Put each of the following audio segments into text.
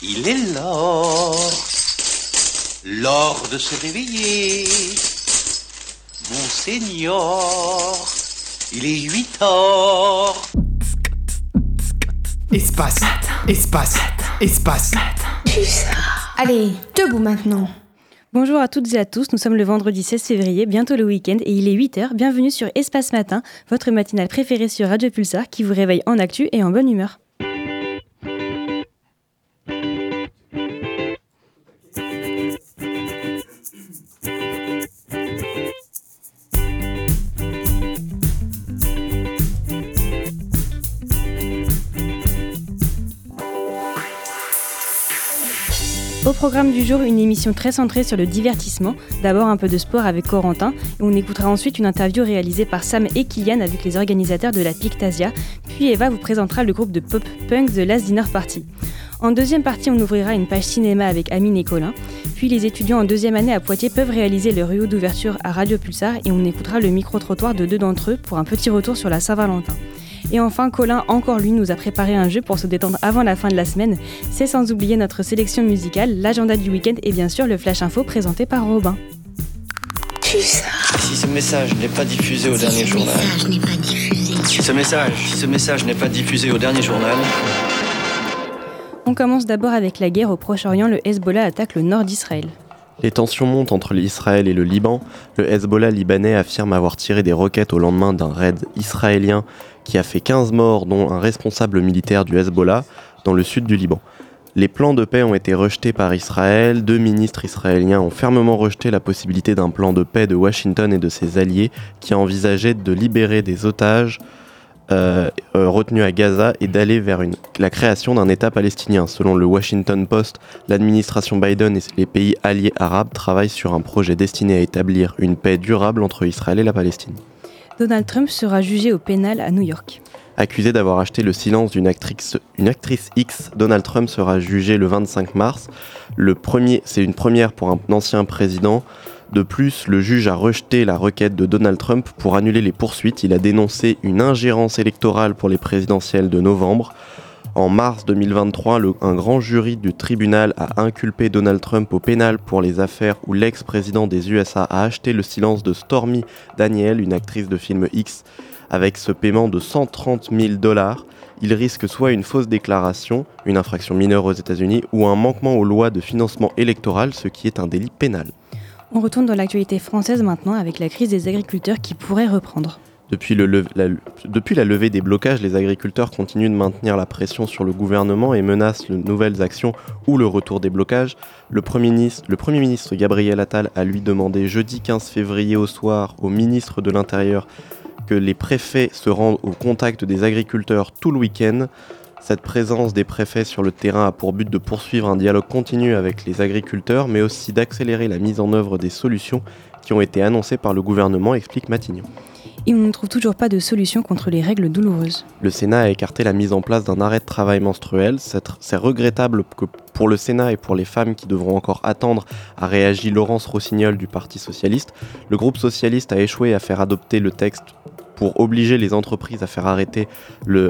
Il est l'heure, l'heure de se réveiller. Monseigneur, il est 8 heures. Espace, espace, espace. Allez, debout maintenant. Bonjour à toutes et à tous, nous sommes le vendredi 16 février, bientôt le week-end et il est 8h. Bienvenue sur Espace Matin, votre matinale préférée sur Radio Pulsar qui vous réveille en actu et en bonne humeur. Programme du jour, une émission très centrée sur le divertissement. D'abord un peu de sport avec Corentin, et on écoutera ensuite une interview réalisée par Sam et Kylian avec les organisateurs de la Pictasia. Puis Eva vous présentera le groupe de pop-punk The Last Dinner Party. En deuxième partie, on ouvrira une page cinéma avec Amine et Colin. Puis les étudiants en deuxième année à Poitiers peuvent réaliser le rio d'ouverture à Radio Pulsar et on écoutera le micro-trottoir de deux d'entre eux pour un petit retour sur la Saint-Valentin. Et enfin, Colin, encore lui, nous a préparé un jeu pour se détendre avant la fin de la semaine. C'est sans oublier notre sélection musicale, l'agenda du week-end et bien sûr le Flash Info présenté par Robin. Si ce message n'est pas diffusé au dernier journal. Si ce message, si ce message n'est pas diffusé au dernier journal. On commence d'abord avec la guerre au Proche-Orient. Le Hezbollah attaque le nord d'Israël. Les tensions montent entre l'Israël et le Liban. Le Hezbollah libanais affirme avoir tiré des roquettes au lendemain d'un raid israélien qui a fait 15 morts, dont un responsable militaire du Hezbollah, dans le sud du Liban. Les plans de paix ont été rejetés par Israël. Deux ministres israéliens ont fermement rejeté la possibilité d'un plan de paix de Washington et de ses alliés qui envisagé de libérer des otages euh, euh, retenus à Gaza et d'aller vers la création d'un État palestinien. Selon le Washington Post, l'administration Biden et les pays alliés arabes travaillent sur un projet destiné à établir une paix durable entre Israël et la Palestine. Donald Trump sera jugé au pénal à New York. Accusé d'avoir acheté le silence d'une actrice, X, Donald Trump sera jugé le 25 mars. C'est une première pour un ancien président. De plus, le juge a rejeté la requête de Donald Trump pour annuler les poursuites. Il a dénoncé une ingérence électorale pour les présidentielles de novembre. En mars 2023, le, un grand jury du tribunal a inculpé Donald Trump au pénal pour les affaires où l'ex-président des USA a acheté le silence de Stormy Daniel, une actrice de film X, avec ce paiement de 130 000 dollars. Il risque soit une fausse déclaration, une infraction mineure aux États-Unis, ou un manquement aux lois de financement électoral, ce qui est un délit pénal. On retourne dans l'actualité française maintenant avec la crise des agriculteurs qui pourrait reprendre. Depuis, la, levée des blocages, les agriculteurs continuent de maintenir la pression sur le gouvernement et menacent de nouvelles actions ou le retour des blocages. Le Premier ministre Gabriel Attal a lui demandé jeudi 15 février au soir au ministre de l'Intérieur que les préfets se rendent au contact des agriculteurs tout le week-end. Cette présence des préfets sur le terrain a pour but de poursuivre un dialogue continu avec les agriculteurs, mais aussi d'accélérer la mise en œuvre des solutions qui ont été annoncées par le gouvernement, explique Matignon. Et on ne trouve toujours pas de solution contre les règles douloureuses. Le Sénat a écarté la mise en place d'un arrêt de travail menstruel. C'est regrettable que pour le Sénat et pour les femmes qui devront encore attendre, a réagi Laurence Rossignol du Parti Socialiste. Le groupe socialiste a échoué à faire adopter le texte pour obliger les entreprises à faire arrêter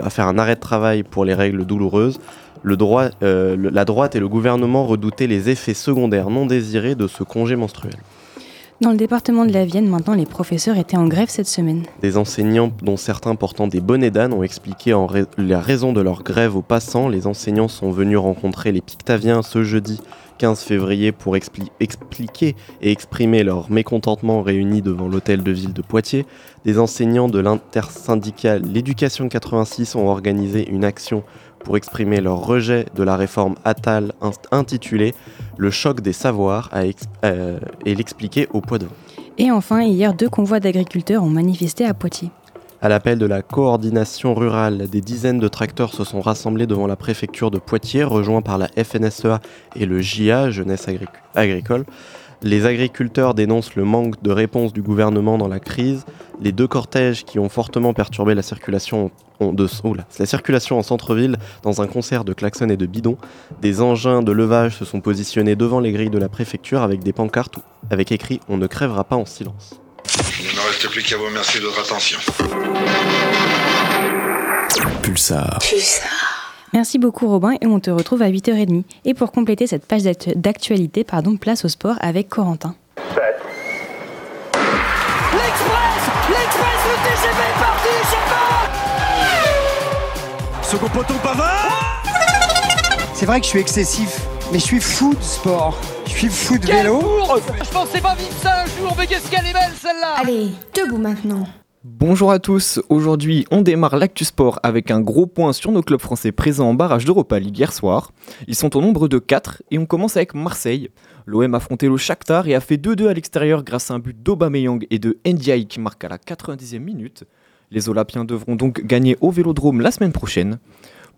à faire un arrêt de travail pour les règles douloureuses. Euh, la droite et le gouvernement redoutaient les effets secondaires non désirés de ce congé menstruel. Dans le département de la Vienne, maintenant, les professeurs étaient en grève cette semaine. Des enseignants, dont certains portant des bonnets d'âne, ont expliqué la raison de leur grève aux passants. Les enseignants sont venus rencontrer les Pictaviens ce jeudi 15 février pour expli expliquer et exprimer leur mécontentement réunis devant l'hôtel de ville de Poitiers. Des enseignants de l'intersyndicale L'éducation 86 ont organisé une action pour exprimer leur rejet de la réforme Attal intitulée Le choc des savoirs euh, et l'expliquer au poids de Et enfin, hier, deux convois d'agriculteurs ont manifesté à Poitiers. À l'appel de la coordination rurale, des dizaines de tracteurs se sont rassemblés devant la préfecture de Poitiers, rejoints par la FNSEA et le JA, Jeunesse Agric Agricole. Les agriculteurs dénoncent le manque de réponse du gouvernement dans la crise. Les deux cortèges qui ont fortement perturbé la circulation, de, oh là, la circulation en centre-ville dans un concert de klaxons et de bidons. Des engins de levage se sont positionnés devant les grilles de la préfecture avec des pancartes avec écrit On ne crèvera pas en silence. Il ne me reste plus qu'à vous remercier de votre attention. Pulsar. Pulsar. Merci beaucoup Robin et on te retrouve à 8h30. Et pour compléter cette page d'actualité, pardon, place au sport avec Corentin. L'Express L'Express, le TGV est parti, Second poteau Pavard C'est vrai que je suis excessif, mais je suis fou de sport. Je suis fou de vélo. Je pensais pas vivre ça un jour, mais qu'est-ce qu'elle est belle celle-là Allez, debout maintenant. Bonjour à tous, aujourd'hui on démarre l'actu sport avec un gros point sur nos clubs français présents en barrage d'Europa League hier soir. Ils sont au nombre de 4 et on commence avec Marseille. L'OM a affronté le Shakhtar et a fait 2-2 à l'extérieur grâce à un but d'Aubameyang et de Ndiaye qui marque à la 90e minute. Les Olympiens devront donc gagner au Vélodrome la semaine prochaine.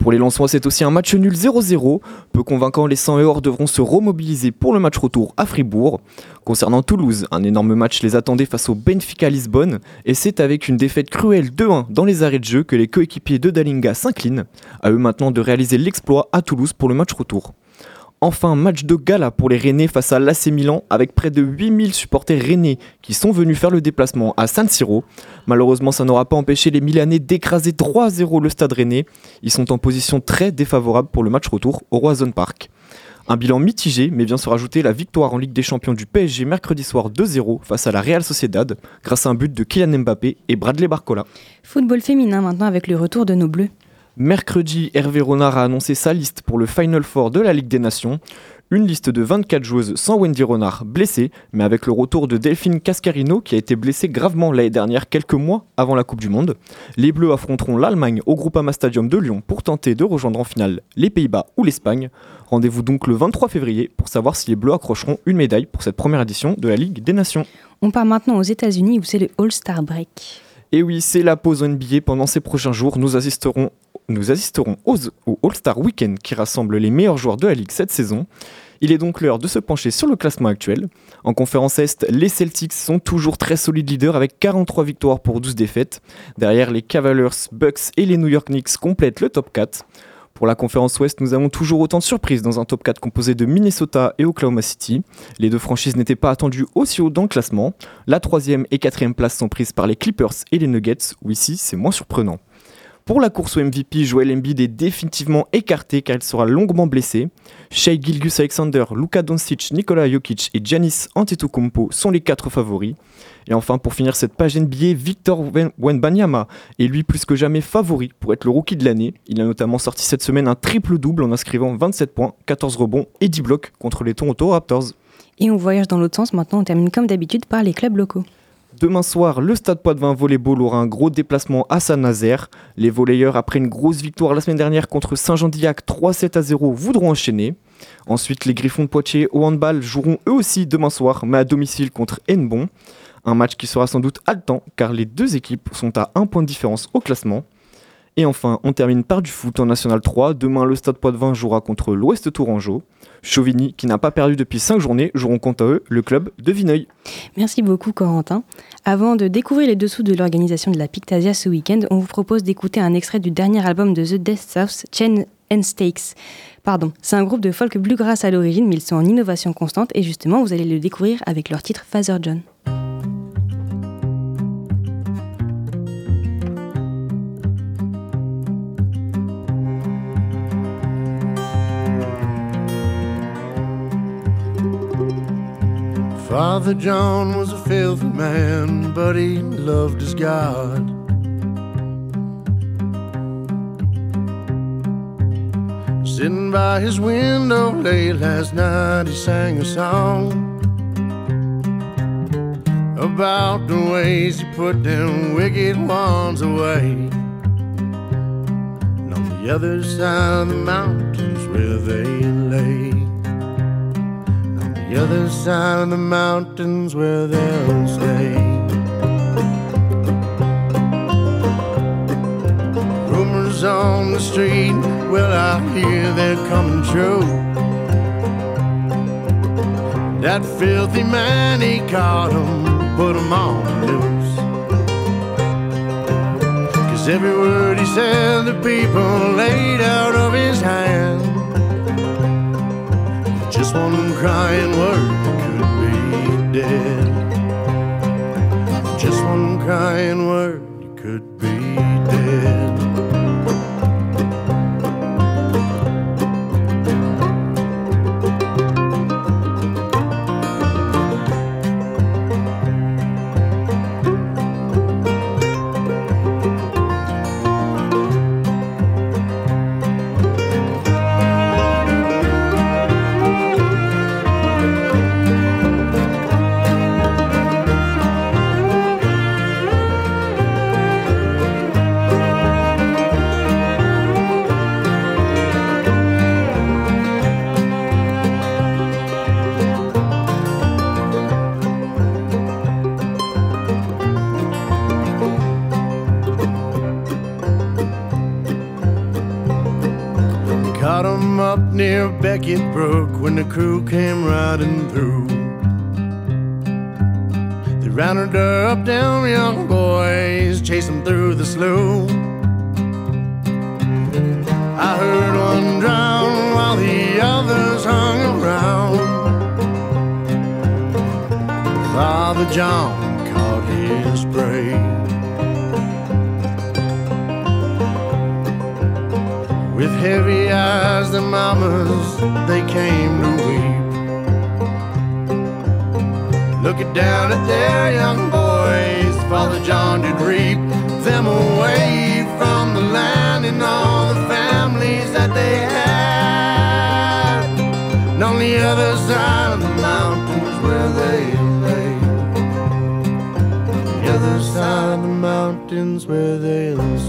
Pour les Lensois, c'est aussi un match nul 0-0. Peu convaincant, les 100 et or devront se remobiliser pour le match retour à Fribourg. Concernant Toulouse, un énorme match les attendait face au Benfica Lisbonne et c'est avec une défaite cruelle 2-1 dans les arrêts de jeu que les coéquipiers de Dalinga s'inclinent. À eux maintenant de réaliser l'exploit à Toulouse pour le match retour. Enfin, match de gala pour les Rennais face à l'AC Milan avec près de 8000 supporters rennais qui sont venus faire le déplacement à San Siro. Malheureusement, ça n'aura pas empêché les Milanais d'écraser 3-0 le stade rennais. Ils sont en position très défavorable pour le match retour au Roison Park. Un bilan mitigé, mais vient se rajouter la victoire en Ligue des Champions du PSG mercredi soir 2-0 face à la Real Sociedad grâce à un but de Kylian Mbappé et Bradley Barcola. Football féminin maintenant avec le retour de nos Bleus. Mercredi, Hervé Renard a annoncé sa liste pour le Final Four de la Ligue des Nations. Une liste de 24 joueuses sans Wendy Renard blessée, mais avec le retour de Delphine Cascarino qui a été blessée gravement l'année dernière quelques mois avant la Coupe du Monde. Les Bleus affronteront l'Allemagne au Groupama Stadium de Lyon pour tenter de rejoindre en finale les Pays-Bas ou l'Espagne. Rendez-vous donc le 23 février pour savoir si les Bleus accrocheront une médaille pour cette première édition de la Ligue des Nations. On part maintenant aux États-Unis où c'est le All-Star Break. Et oui, c'est la pause NBA. Pendant ces prochains jours, nous assisterons nous assisterons au All-Star Weekend qui rassemble les meilleurs joueurs de la Ligue cette saison. Il est donc l'heure de se pencher sur le classement actuel. En conférence Est, les Celtics sont toujours très solides leaders avec 43 victoires pour 12 défaites. Derrière, les Cavaliers, Bucks et les New York Knicks complètent le top 4. Pour la conférence Ouest, nous avons toujours autant de surprises dans un top 4 composé de Minnesota et Oklahoma City. Les deux franchises n'étaient pas attendues aussi haut dans le classement. La troisième et quatrième place sont prises par les Clippers et les Nuggets, où ici c'est moins surprenant. Pour la course au MVP, Joel Embiid est définitivement écarté car il sera longuement blessé. Shea Gilgus Alexander, Luka Doncic, Nikola Jokic et Giannis Antetokounmpo sont les quatre favoris. Et enfin, pour finir cette page NBA, Victor Wenbanyama est lui plus que jamais favori pour être le rookie de l'année. Il a notamment sorti cette semaine un triple-double en inscrivant 27 points, 14 rebonds et 10 blocs contre les Toronto Raptors. Et on voyage dans l'autre sens, maintenant on termine comme d'habitude par les clubs locaux. Demain soir, le Stade Poitvin Volleyball aura un gros déplacement à Saint-Nazaire. Les volleyeurs, après une grosse victoire la semaine dernière contre Saint-Jean-d'Illac 3-7 à 0, voudront enchaîner. Ensuite, les Griffons de Poitiers au handball joueront eux aussi demain soir, mais à domicile contre Hennebon. Un match qui sera sans doute haletant car les deux équipes sont à un point de différence au classement. Et enfin, on termine par du foot en National 3. Demain, le Stade Poitvin jouera contre l'Ouest Tourangeau. Chauvigny, qui n'a pas perdu depuis 5 journées, joueront contre eux le club de Vineuil. Merci beaucoup, Corentin. Avant de découvrir les dessous de l'organisation de la Pictasia ce week-end, on vous propose d'écouter un extrait du dernier album de The Death South, Chain and Stakes. Pardon, c'est un groupe de folk bluegrass à l'origine, mais ils sont en innovation constante et justement, vous allez le découvrir avec leur titre Father John. Father John was a filthy man, but he loved his God. Sitting by his window late last night, he sang a song about the ways he put them wicked ones away. And on the other side of the mountains where they lay the other side of the mountains where they'll stay. Rumors on the street, well, I hear they're coming true. That filthy man, he caught 'em, put 'em on loose. Cause every word he said, the people laid out of his hand just one crying word could be dead. Just one crying word could be dead. Near broke when the crew came riding through. They rounded up them young boys, them through the slough. I heard one drown while the others hung around. Father John With heavy eyes, the mamas, they came to weep. Looking down at their young boys, Father John did reap them away from the land and all the families that they had. And on the other side of the mountains where they lay. The other side of the mountains where they'll stay.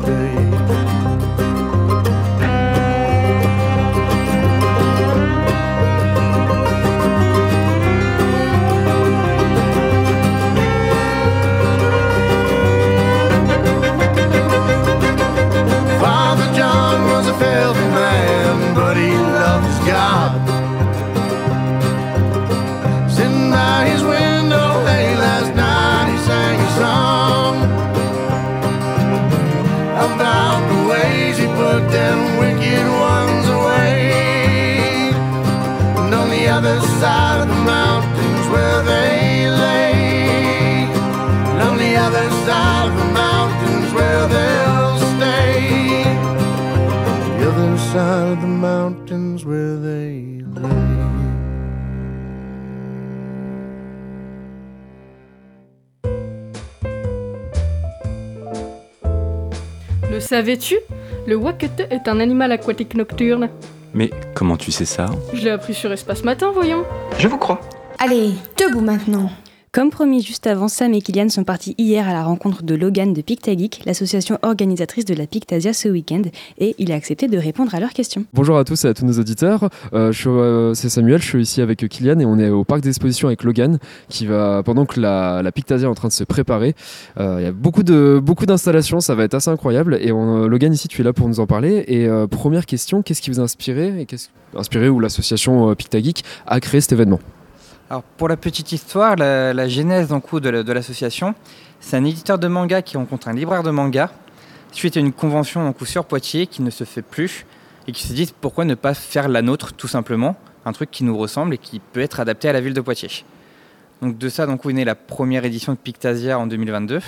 Savais-tu Le wakete est un animal aquatique nocturne. Mais comment tu sais ça? Je l'ai appris sur Espace Matin, voyons. Je vous crois. Allez, debout maintenant. Comme promis juste avant, Sam et Kylian sont partis hier à la rencontre de Logan de Pictageek, l'association organisatrice de la Pictasia ce week-end, et il a accepté de répondre à leurs questions. Bonjour à tous et à tous nos auditeurs. Euh, euh, c'est Samuel, je suis ici avec Kylian et on est au parc d'exposition avec Logan qui va pendant que la, Pictasia est en train de se préparer. euh, Il y a beaucoup de beaucoup d'installations, ça va être assez incroyable. Et on- Logan ici, tu es là pour nous en parler. Et euh, première question, qu'est-ce qui vous a inspiré et qu'est-ce inspiré ou l'association euh, Pictageek a créé cet événement? Alors pour la petite histoire, la, genèse de, la- de l'association, c'est un éditeur de manga qui rencontre un libraire de manga suite à une convention sur Poitiers qui ne se fait plus et qui se dit pourquoi ne pas faire la nôtre tout simplement, un truc qui nous ressemble et qui peut être adapté à la ville de Poitiers. Donc de ça donc est née la première édition de Pictasia en 2022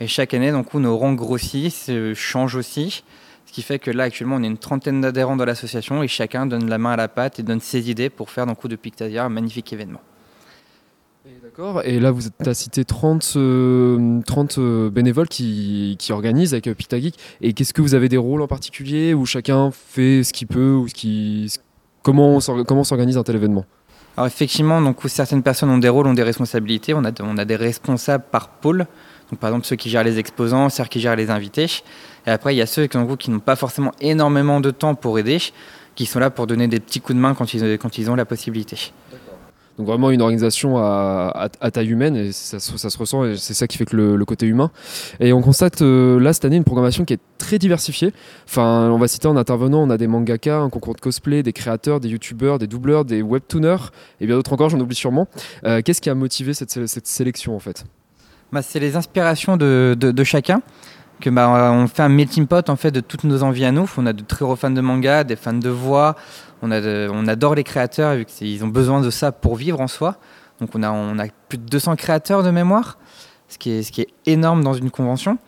et chaque année donc nos rangs grossissent, changent aussi. Ce qui fait que là, actuellement, on est une trentaine d'adhérents dans l'association et chacun donne la main à la pâte et donne ses idées pour faire de Pictasia un magnifique événement. D'accord. Et là, vous as cité 30, euh, 30 euh, bénévoles qui, organisent avec euh, Pictageek. Et qu'est-ce que vous avez des rôles en particulier où chacun fait ce qu'il peut ou comment s'organise un tel événement? Alors effectivement, donc, où certaines personnes ont des rôles, ont des responsabilités. On a, des responsables par pôle. Donc, par exemple, ceux qui gèrent les exposants, ceux qui gèrent les invités. Et après, il y a ceux qui, qui n'ont pas forcément énormément de temps pour aider, qui sont là pour donner des petits coups de main quand ils ont la possibilité. Donc vraiment une organisation à, taille humaine et ça, se- ressent et c'est ça qui fait que le, côté humain. Et on constate euh, là cette année une programmation qui est très diversifiée. Enfin, on va citer en intervenant, on a des mangaka, un concours de cosplay, des créateurs, des youtubeurs, des doubleurs, des webtooners et bien d'autres encore, j'en oublie sûrement. Euh, Qu'est-ce qui a motivé cette, sé- cette sélection en fait? Bah, c'est les inspirations de chacun. Que, bah, on fait un melting pot en fait, de toutes nos envies à nous. On a de très gros fans de manga, des fans de voix. On, adore les créateurs vu qu'ils ont besoin de ça pour vivre en soi. Donc on a, plus de 200 créateurs de mémoire, ce qui est, énorme dans une convention.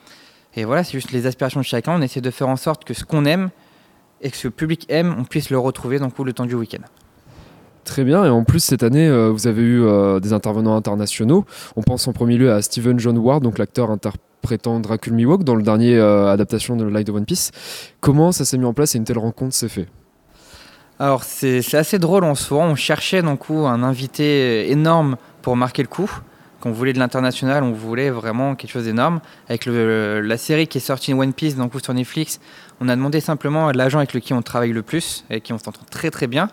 Et voilà, c'est juste les aspirations de chacun. On essaie de faire en sorte que ce qu'on aime et que ce que le public aime, on puisse le retrouver dans le temps du week-end. Très bien, et en plus cette année, euh, vous avez eu euh, des intervenants internationaux. On pense en premier lieu à Stephen John Ward, donc l'acteur interprétant Dracul Miwok dans le dernier euh, adaptation de Light of One Piece. Comment ça s'est mis en place et une telle rencontre s'est fait Alors c'est assez drôle en soi. On cherchait donc coup un invité énorme pour marquer le coup. Quand on voulait de l'international, on voulait vraiment quelque chose d'énorme. Avec la série qui est sortie One Piece donc, coup, sur Netflix, on a demandé simplement à l'agent avec lequel on travaille le plus et qui on s'entend très très bien,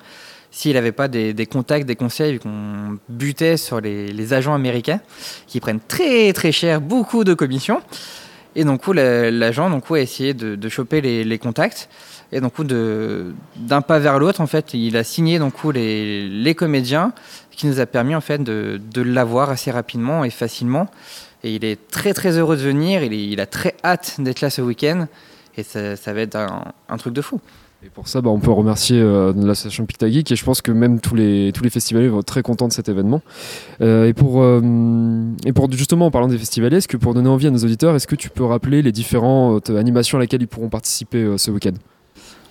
s'il n'avait pas des, contacts, des conseils, qu'on butait sur les, agents américains qui prennent très très cher beaucoup de commissions. Et donc, l'agent a essayé de, choper les, contacts. Et donc, d'un pas vers l'autre, en fait, il a signé donc, les, les comédiens, ce qui nous a permis en fait, de, l'avoir assez rapidement et facilement. Et il est très très heureux de venir, il, a très hâte d'être là ce week-end. Et ça, ça, va être un truc de fou. Et pour ça, bah, on peut remercier euh, l'association Pictageek et je pense que même tous les, tous les festivaliers vont être très contents de cet événement. Euh, et, pour, euh, et pour justement, en parlant des festivaliers, est-ce que pour donner envie à nos auditeurs, est-ce que tu peux rappeler les différentes animations à laquelle ils pourront participer euh, ce week-end?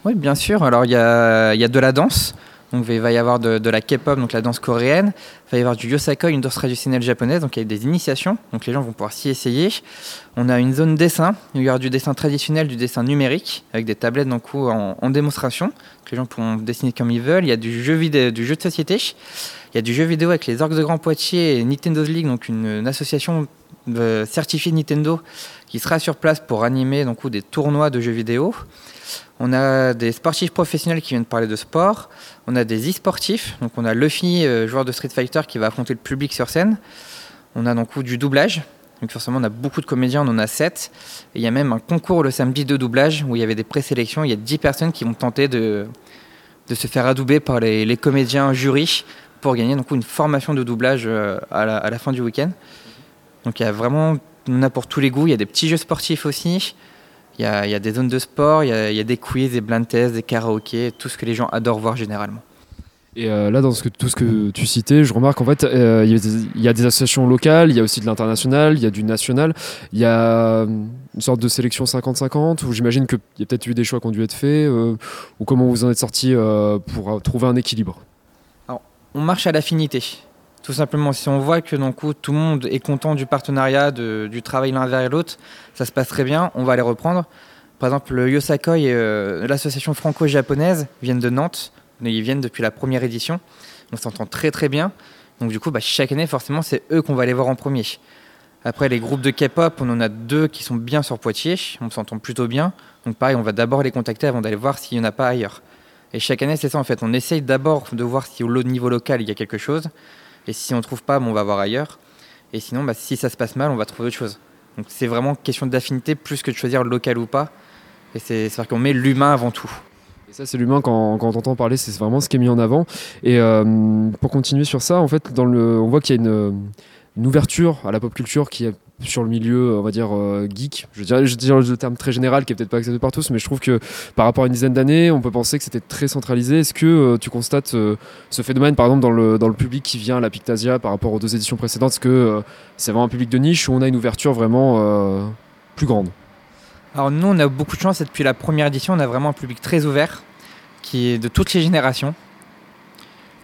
Oui, bien sûr. Alors, il y a, y a de la danse. Donc, il va y avoir de, la K-pop, donc la danse coréenne. Il va y avoir du yosakoi, une danse traditionnelle japonaise. Donc, il y a des initiations. Donc, les gens vont pouvoir s'y essayer. On a une zone dessin. Il y aura du dessin traditionnel, du dessin numérique, avec des tablettes donc, en, en démonstration. Les gens pourront dessiner comme ils veulent. Il y a du jeu, vidéo, du jeu de société. Il y a du jeu vidéo avec les Orques de Grand Poitiers et Nintendo's League, donc une, une association euh, certifiée Nintendo qui sera sur place pour animer donc, des tournois de jeux vidéo. On a des sportifs professionnels qui viennent parler de sport. On a des e-sportifs. Donc on a Luffy, euh, joueur de Street Fighter, qui va affronter le public sur scène. On a donc du doublage. Donc forcément, on a beaucoup de comédiens, on en a 7. Et il y a même un concours le samedi de doublage où il y avait des présélections. Il y a 10 personnes qui vont tenter de, se faire adouber par les, les comédiens jurys pour gagner donc, une formation de doublage euh, à la, à la fin du week-end. Donc il y a vraiment, on a pour tous les goûts. Il y a des petits jeux sportifs aussi. Il y, a, il y a, des zones de sport, il y, a, il y, a, des quiz, des blind tests, des karaokés, tout ce que les gens adorent voir généralement. Et euh, là, dans ce que, tout ce que tu citais, je remarque en fait, euh, il y, a des associations locales, il y a aussi de l'international, il y a du national, il y a une sorte de sélection 50-50, où j'imagine qu'il y a peut-être eu des choix qui ont dû être faits, euh, ou comment vous en êtes sorti pour trouver un équilibre? Alors, On marche à l'affinité. Tout simplement, si on voit que donc, tout le monde est content du partenariat, du travail l'un vers l'autre, ça se passe très bien, on va les reprendre. Par exemple, le Yosakoi euh, l'association franco-japonaise viennent de Nantes, ils viennent depuis la première édition, on s'entend très très bien. Donc du coup, bah, chaque année, forcément, c'est eux qu'on va aller voir en premier. Après, les groupes de K-pop, on en a deux qui sont bien sur Poitiers, on s'entend plutôt bien. Donc pareil, on va d'abord les contacter avant d'aller voir s'il n'y en a pas ailleurs. Et chaque année, c'est ça en fait, on essaye d'abord de voir si au niveau local, il y a quelque chose. Et si on trouve pas, bon, on va voir ailleurs. Et sinon, bah, si ça se passe mal, on va trouver autre chose. Donc c'est vraiment question d'affinité plus que de choisir local ou pas. Et c'est à dire qu'on met l'humain avant tout. Et ça, c'est l'humain, quand, quand on entend parler, c'est vraiment ce qui est mis en avant. Et euh, pour continuer sur ça, en fait, dans le, on voit qu'il y a une, une, ouverture à la pop culture qui est sur le milieu, on va dire, euh, geek. Je dirais, je le terme très général qui est peut-être pas accepté par tous, mais je trouve que par rapport à une dizaine d'années, on peut penser que c'était très centralisé. Est-ce que euh, tu constates euh, ce phénomène, par exemple, dans le, public qui vient à la Pictasia par rapport aux deux éditions précédentes Est-ce que euh, c'est vraiment un public de niche ou on a une ouverture vraiment euh, plus grande? Alors nous, on a beaucoup de chance et depuis la première édition, on a vraiment un public très ouvert qui est de toutes les générations.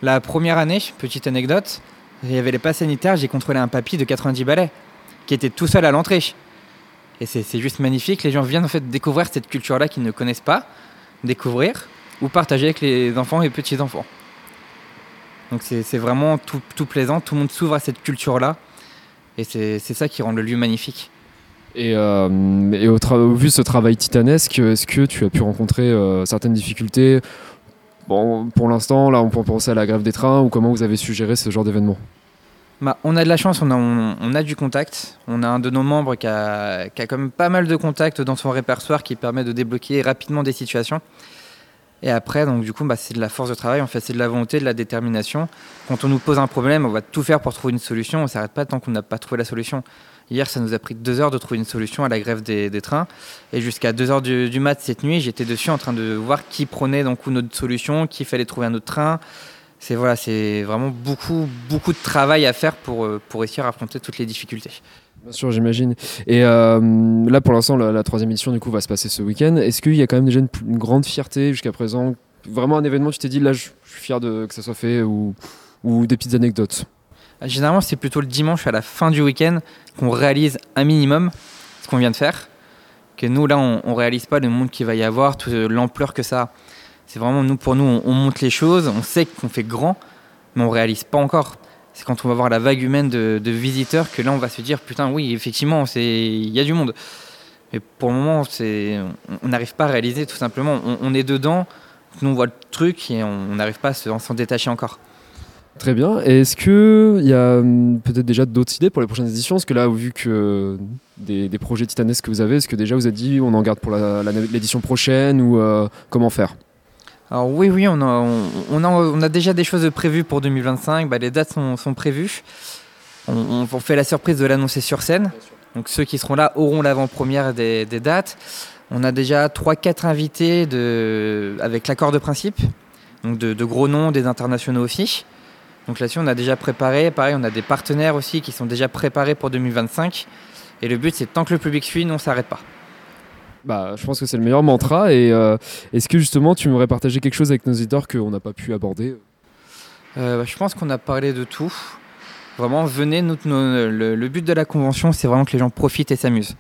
La première année, petite anecdote, il y avait les passes sanitaires, j'ai contrôlé un papy de 90 balais qui était tout seul à l'entrée. Et c'est juste magnifique. Les gens viennent en fait découvrir cette culture-là qu'ils ne connaissent pas, découvrir ou partager avec les enfants et petits-enfants. Donc c'est vraiment tout, plaisant. Tout le monde s'ouvre à cette culture-là. Et c'est ça qui rend le lieu magnifique. Et, euh, au, vu de ce travail titanesque, est-ce que tu as pu rencontrer euh, certaines difficultés? Bon, pour l'instant, là, on peut penser à la grève des trains ou comment vous avez su gérer ce genre d'événement? Bah, on a de la chance, on a, du contact. On a un de nos membres qui a, quand même pas mal de contacts dans son répertoire qui permet de débloquer rapidement des situations. Et après, donc du coup, bah, c'est de la force de travail, en fait, c'est de la volonté, de la détermination. Quand on nous pose un problème, on va tout faire pour trouver une solution. On s'arrête pas tant qu'on n'a pas trouvé la solution. Hier, ça nous a pris deux heures de trouver une solution à la grève des, des trains. Et jusqu'à deux heures du, du mat cette nuit, j'étais dessus en train de voir qui prenait donc notre solution, qui fallait trouver un autre train c'est voilà, c'est vraiment beaucoup, beaucoup de travail à faire pour, pour réussir à affronter toutes les difficultés. Bien sûr, j'imagine. Et euh, là, pour l'instant, la, la, troisième édition du coup va se passer ce week-end. Est-ce qu'il y a quand même déjà une, une grande fierté jusqu'à présent? Vraiment un événement, tu t'es dit là, je suis fier de que ça soit fait ou, ou des petites anecdotes? Généralement, c'est plutôt le dimanche à la fin du week-end qu'on réalise un minimum ce qu'on vient de faire. Que nous, là, on, on réalise pas le monde qu'il va y avoir, toute l'ampleur que ça a. C'est vraiment nous pour nous, on, on, monte les choses, on sait qu'on fait grand, mais on réalise pas encore. C'est quand on va voir la vague humaine de, visiteurs que là on va se dire putain oui effectivement il y a du monde. Mais pour le moment on n'arrive pas à réaliser tout simplement. On, est dedans, nous on voit le truc et on n'arrive pas à s'en détacher encore. Très bien. Est-ce qu'il y a hum, peut-être déjà d'autres idées pour les prochaines éditions? Parce que là, vu que des, projets titanesques que vous avez, est-ce que déjà vous avez dit on en garde pour l'édition prochaine ou euh, comment faire? Alors oui, oui, on a, on, on a, on a déjà des choses prévues pour 2025. Bah, les dates sont, sont prévues. On, fait la surprise de l'annoncer sur scène. Donc ceux qui seront là auront l'avant-première des, des dates. On a déjà 3-4 invités de, avec l'accord de principe. Donc de, de gros noms, des internationaux aussi. Donc là-dessus, on a déjà préparé. Pareil, on a des partenaires aussi qui sont déjà préparés pour 2025. Et le but, c'est tant que le public suit, nous, on s'arrête pas. Bah, je pense que c'est le meilleur mantra. Et euh, est-ce que justement tu m'aurais partagé quelque chose avec nos éditeurs qu'on n'a pas pu aborder? Euh, bah, je pense qu'on a parlé de tout. Vraiment, venez. le, le but de la convention, c'est vraiment que les gens profitent et s'amusent.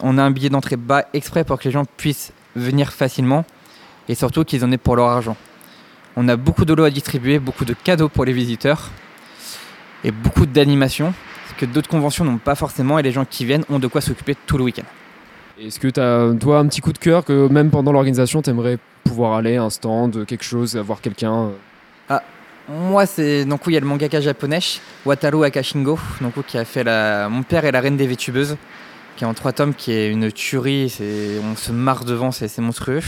On a un billet d'entrée bas exprès pour que les gens puissent venir facilement et surtout qu'ils en aient pour leur argent. On a beaucoup de lots à distribuer, beaucoup de cadeaux pour les visiteurs et beaucoup d'animations que d'autres conventions n'ont pas forcément et les gens qui viennent ont de quoi s'occuper tout le week-end. Est-ce que tu as, toi, un petit coup de cœur que même pendant l'organisation, tu aimerais pouvoir aller un stand, quelque chose, voir quelqu'un euh, Ah, moi, c'est donc il y a le mangaka japonais Wataru Akashingo, donc qui a fait Mon père et la reine des Vétubeuses, qui est en trois tomes, qui est une tuerie. On se marre devant, c'est monstrueux.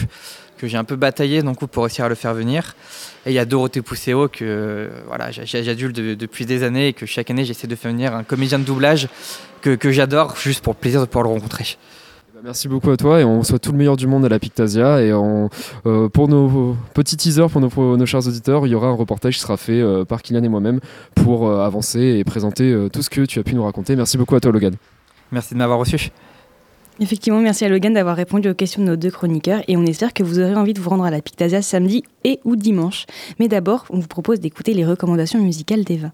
Que j'ai un peu bataillé donc pour réussir à le faire venir. Et il y a Dorothée Pousseau que voilà, j'a- j'a- j'adulte de- depuis des années et que chaque année j'essaie de faire venir un comédien de doublage que, que j'adore juste pour le plaisir de pouvoir le rencontrer. Bah, Merci beaucoup à toi et on souhaite tout le meilleur du monde à la Pictasia. Et on, euh, pour nos petits teasers, pour nos, pour nos chers auditeurs, il y aura un reportage qui sera fait euh, par Kylian et moi-même pour euh, avancer et présenter euh, tout ce que tu as pu nous raconter. Merci beaucoup à toi, Logan. Merci de m'avoir reçu. Effectivement, merci à Logan d'avoir répondu aux questions de nos deux chroniqueurs et on espère que vous aurez envie de vous rendre à la Pictasia samedi et ou dimanche. Mais d'abord, on vous propose d'écouter les recommandations musicales d'Eva.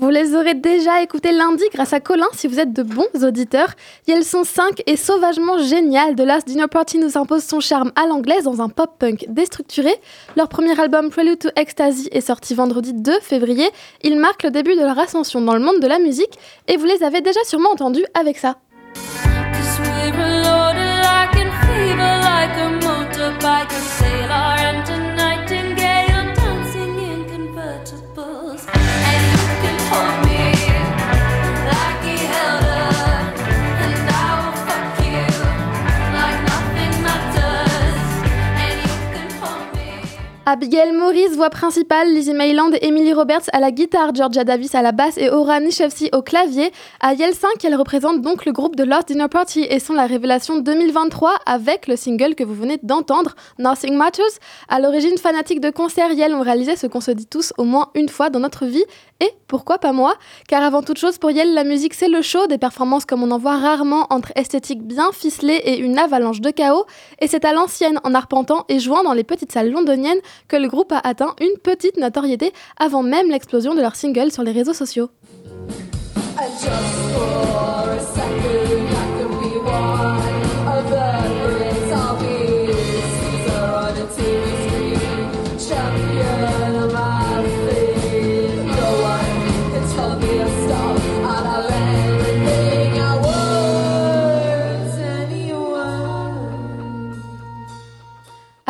Vous les aurez déjà écoutés lundi grâce à Colin si vous êtes de bons auditeurs. Elles sont 5 et sauvagement géniales. The Last Dinner Party nous impose son charme à l'anglaise dans un pop-punk déstructuré. Leur premier album Prelude to Ecstasy est sorti vendredi 2 février. Il marque le début de leur ascension dans le monde de la musique et vous les avez déjà sûrement entendus avec ça. Abigail Morris, voix principale, Lizzie Mayland Emily Roberts à la guitare, Georgia Davis à la basse et Ora Nishevsi au clavier. À Yel 5, elle représente donc le groupe de Lost Dinner Party et sont la révélation 2023 avec le single que vous venez d'entendre, Nothing Matters. À l'origine fanatique de concerts, Yel ont réalisé ce qu'on se dit tous au moins une fois dans notre vie. Et pourquoi pas moi? Car avant toute chose, pour Yel, la musique c'est le show, des performances comme on en voit rarement entre esthétique bien ficelée et une avalanche de chaos. Et c'est à l'ancienne, en arpentant et jouant dans les petites salles londoniennes, que le groupe a atteint une petite notoriété avant même l'explosion de leur single sur les réseaux sociaux.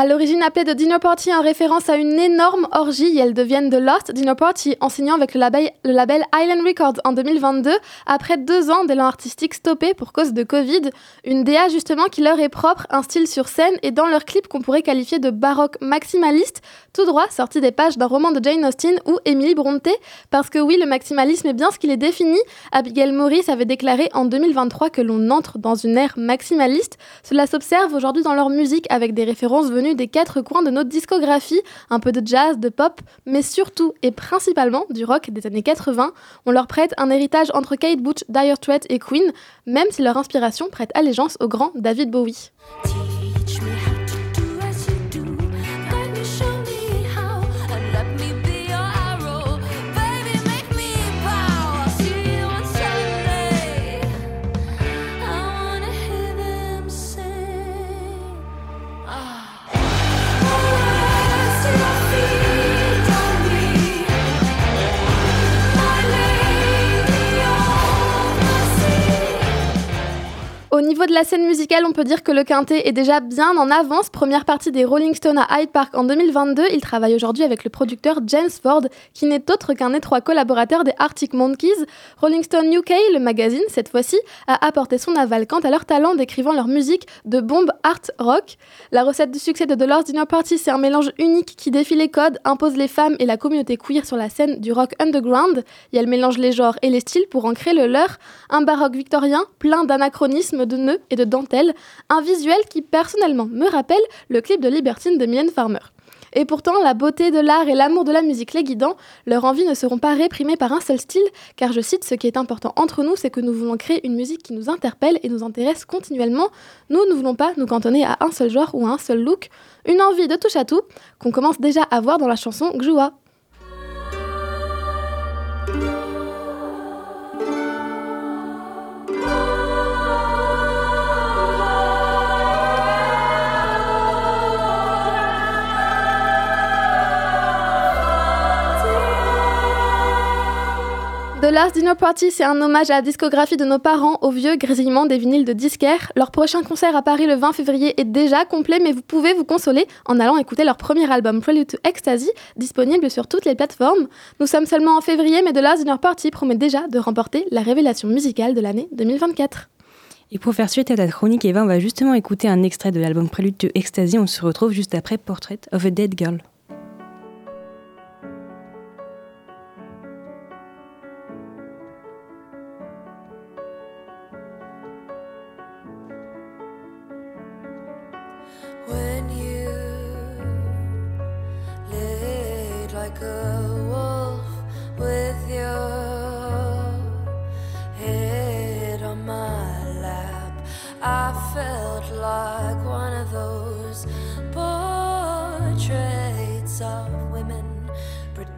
À l'origine appelée de Dinner Party en référence à une énorme orgie, elles deviennent de Lost Dinner Party en signant avec le label, Island Records en 2022, après deux ans d'élan artistique stoppé pour cause de Covid. Une DA justement qui leur est propre, un style sur scène et dans leur clip qu'on pourrait qualifier de baroque maximaliste, tout droit sorti des pages d'un roman de Jane Austen ou Emily Brontë. Parce que oui, le maximalisme est bien ce qu'il est défini. Abigail Morris avait déclaré en 2023 que l'on entre dans une ère maximaliste. Cela s'observe aujourd'hui dans leur musique avec des références venues des quatre coins de notre discographie, un peu de jazz, de pop, mais surtout et principalement du rock des années 80. On leur prête un héritage entre Kate Bush, Dire Straits et Queen, même si leur inspiration prête allégeance au grand David Bowie. Au Au niveau de la scène musicale, on peut dire que le quintet est déjà bien en avance. Première partie des Rolling Stones à Hyde Park en 2022. Il travaille aujourd'hui avec le producteur James Ford, qui n'est autre qu'un étroit collaborateur des Arctic Monkeys. Rolling Stone UK, le magazine, cette fois-ci, a apporté son aval quant à leur talent décrivant leur musique de bombe art rock. La recette du succès de The Last Dinner Party, c'est un mélange unique qui défie les codes, impose les femmes et la communauté queer sur la scène du rock underground. Et elle mélange les genres et les styles pour en créer le leur. Un baroque victorien plein d'anachronismes de nœuds et de dentelles, un visuel qui personnellement me rappelle le clip de Libertine de Mylène Farmer. Et pourtant, la beauté de l'art et l'amour de la musique les guidant, leurs envies ne seront pas réprimées par un seul style, car je cite, ce qui est important entre nous, c'est que nous voulons créer une musique qui nous interpelle et nous intéresse continuellement. Nous ne voulons pas nous cantonner à un seul genre ou à un seul look, une envie de touche à tout, qu'on commence déjà à voir dans la chanson Gjoua. The Last Dinner Party, c'est un hommage à la discographie de nos parents, au vieux grésillement des vinyles de disquaires. Leur prochain concert à Paris le 20 février est déjà complet, mais vous pouvez vous consoler en allant écouter leur premier album Prelude to Ecstasy, disponible sur toutes les plateformes. Nous sommes seulement en février, mais The Last Dinner Party promet déjà de remporter la révélation musicale de l'année 2024. Et pour faire suite à ta chronique, Eva, on va justement écouter un extrait de l'album Prélude to Ecstasy. On se retrouve juste après Portrait of a Dead Girl.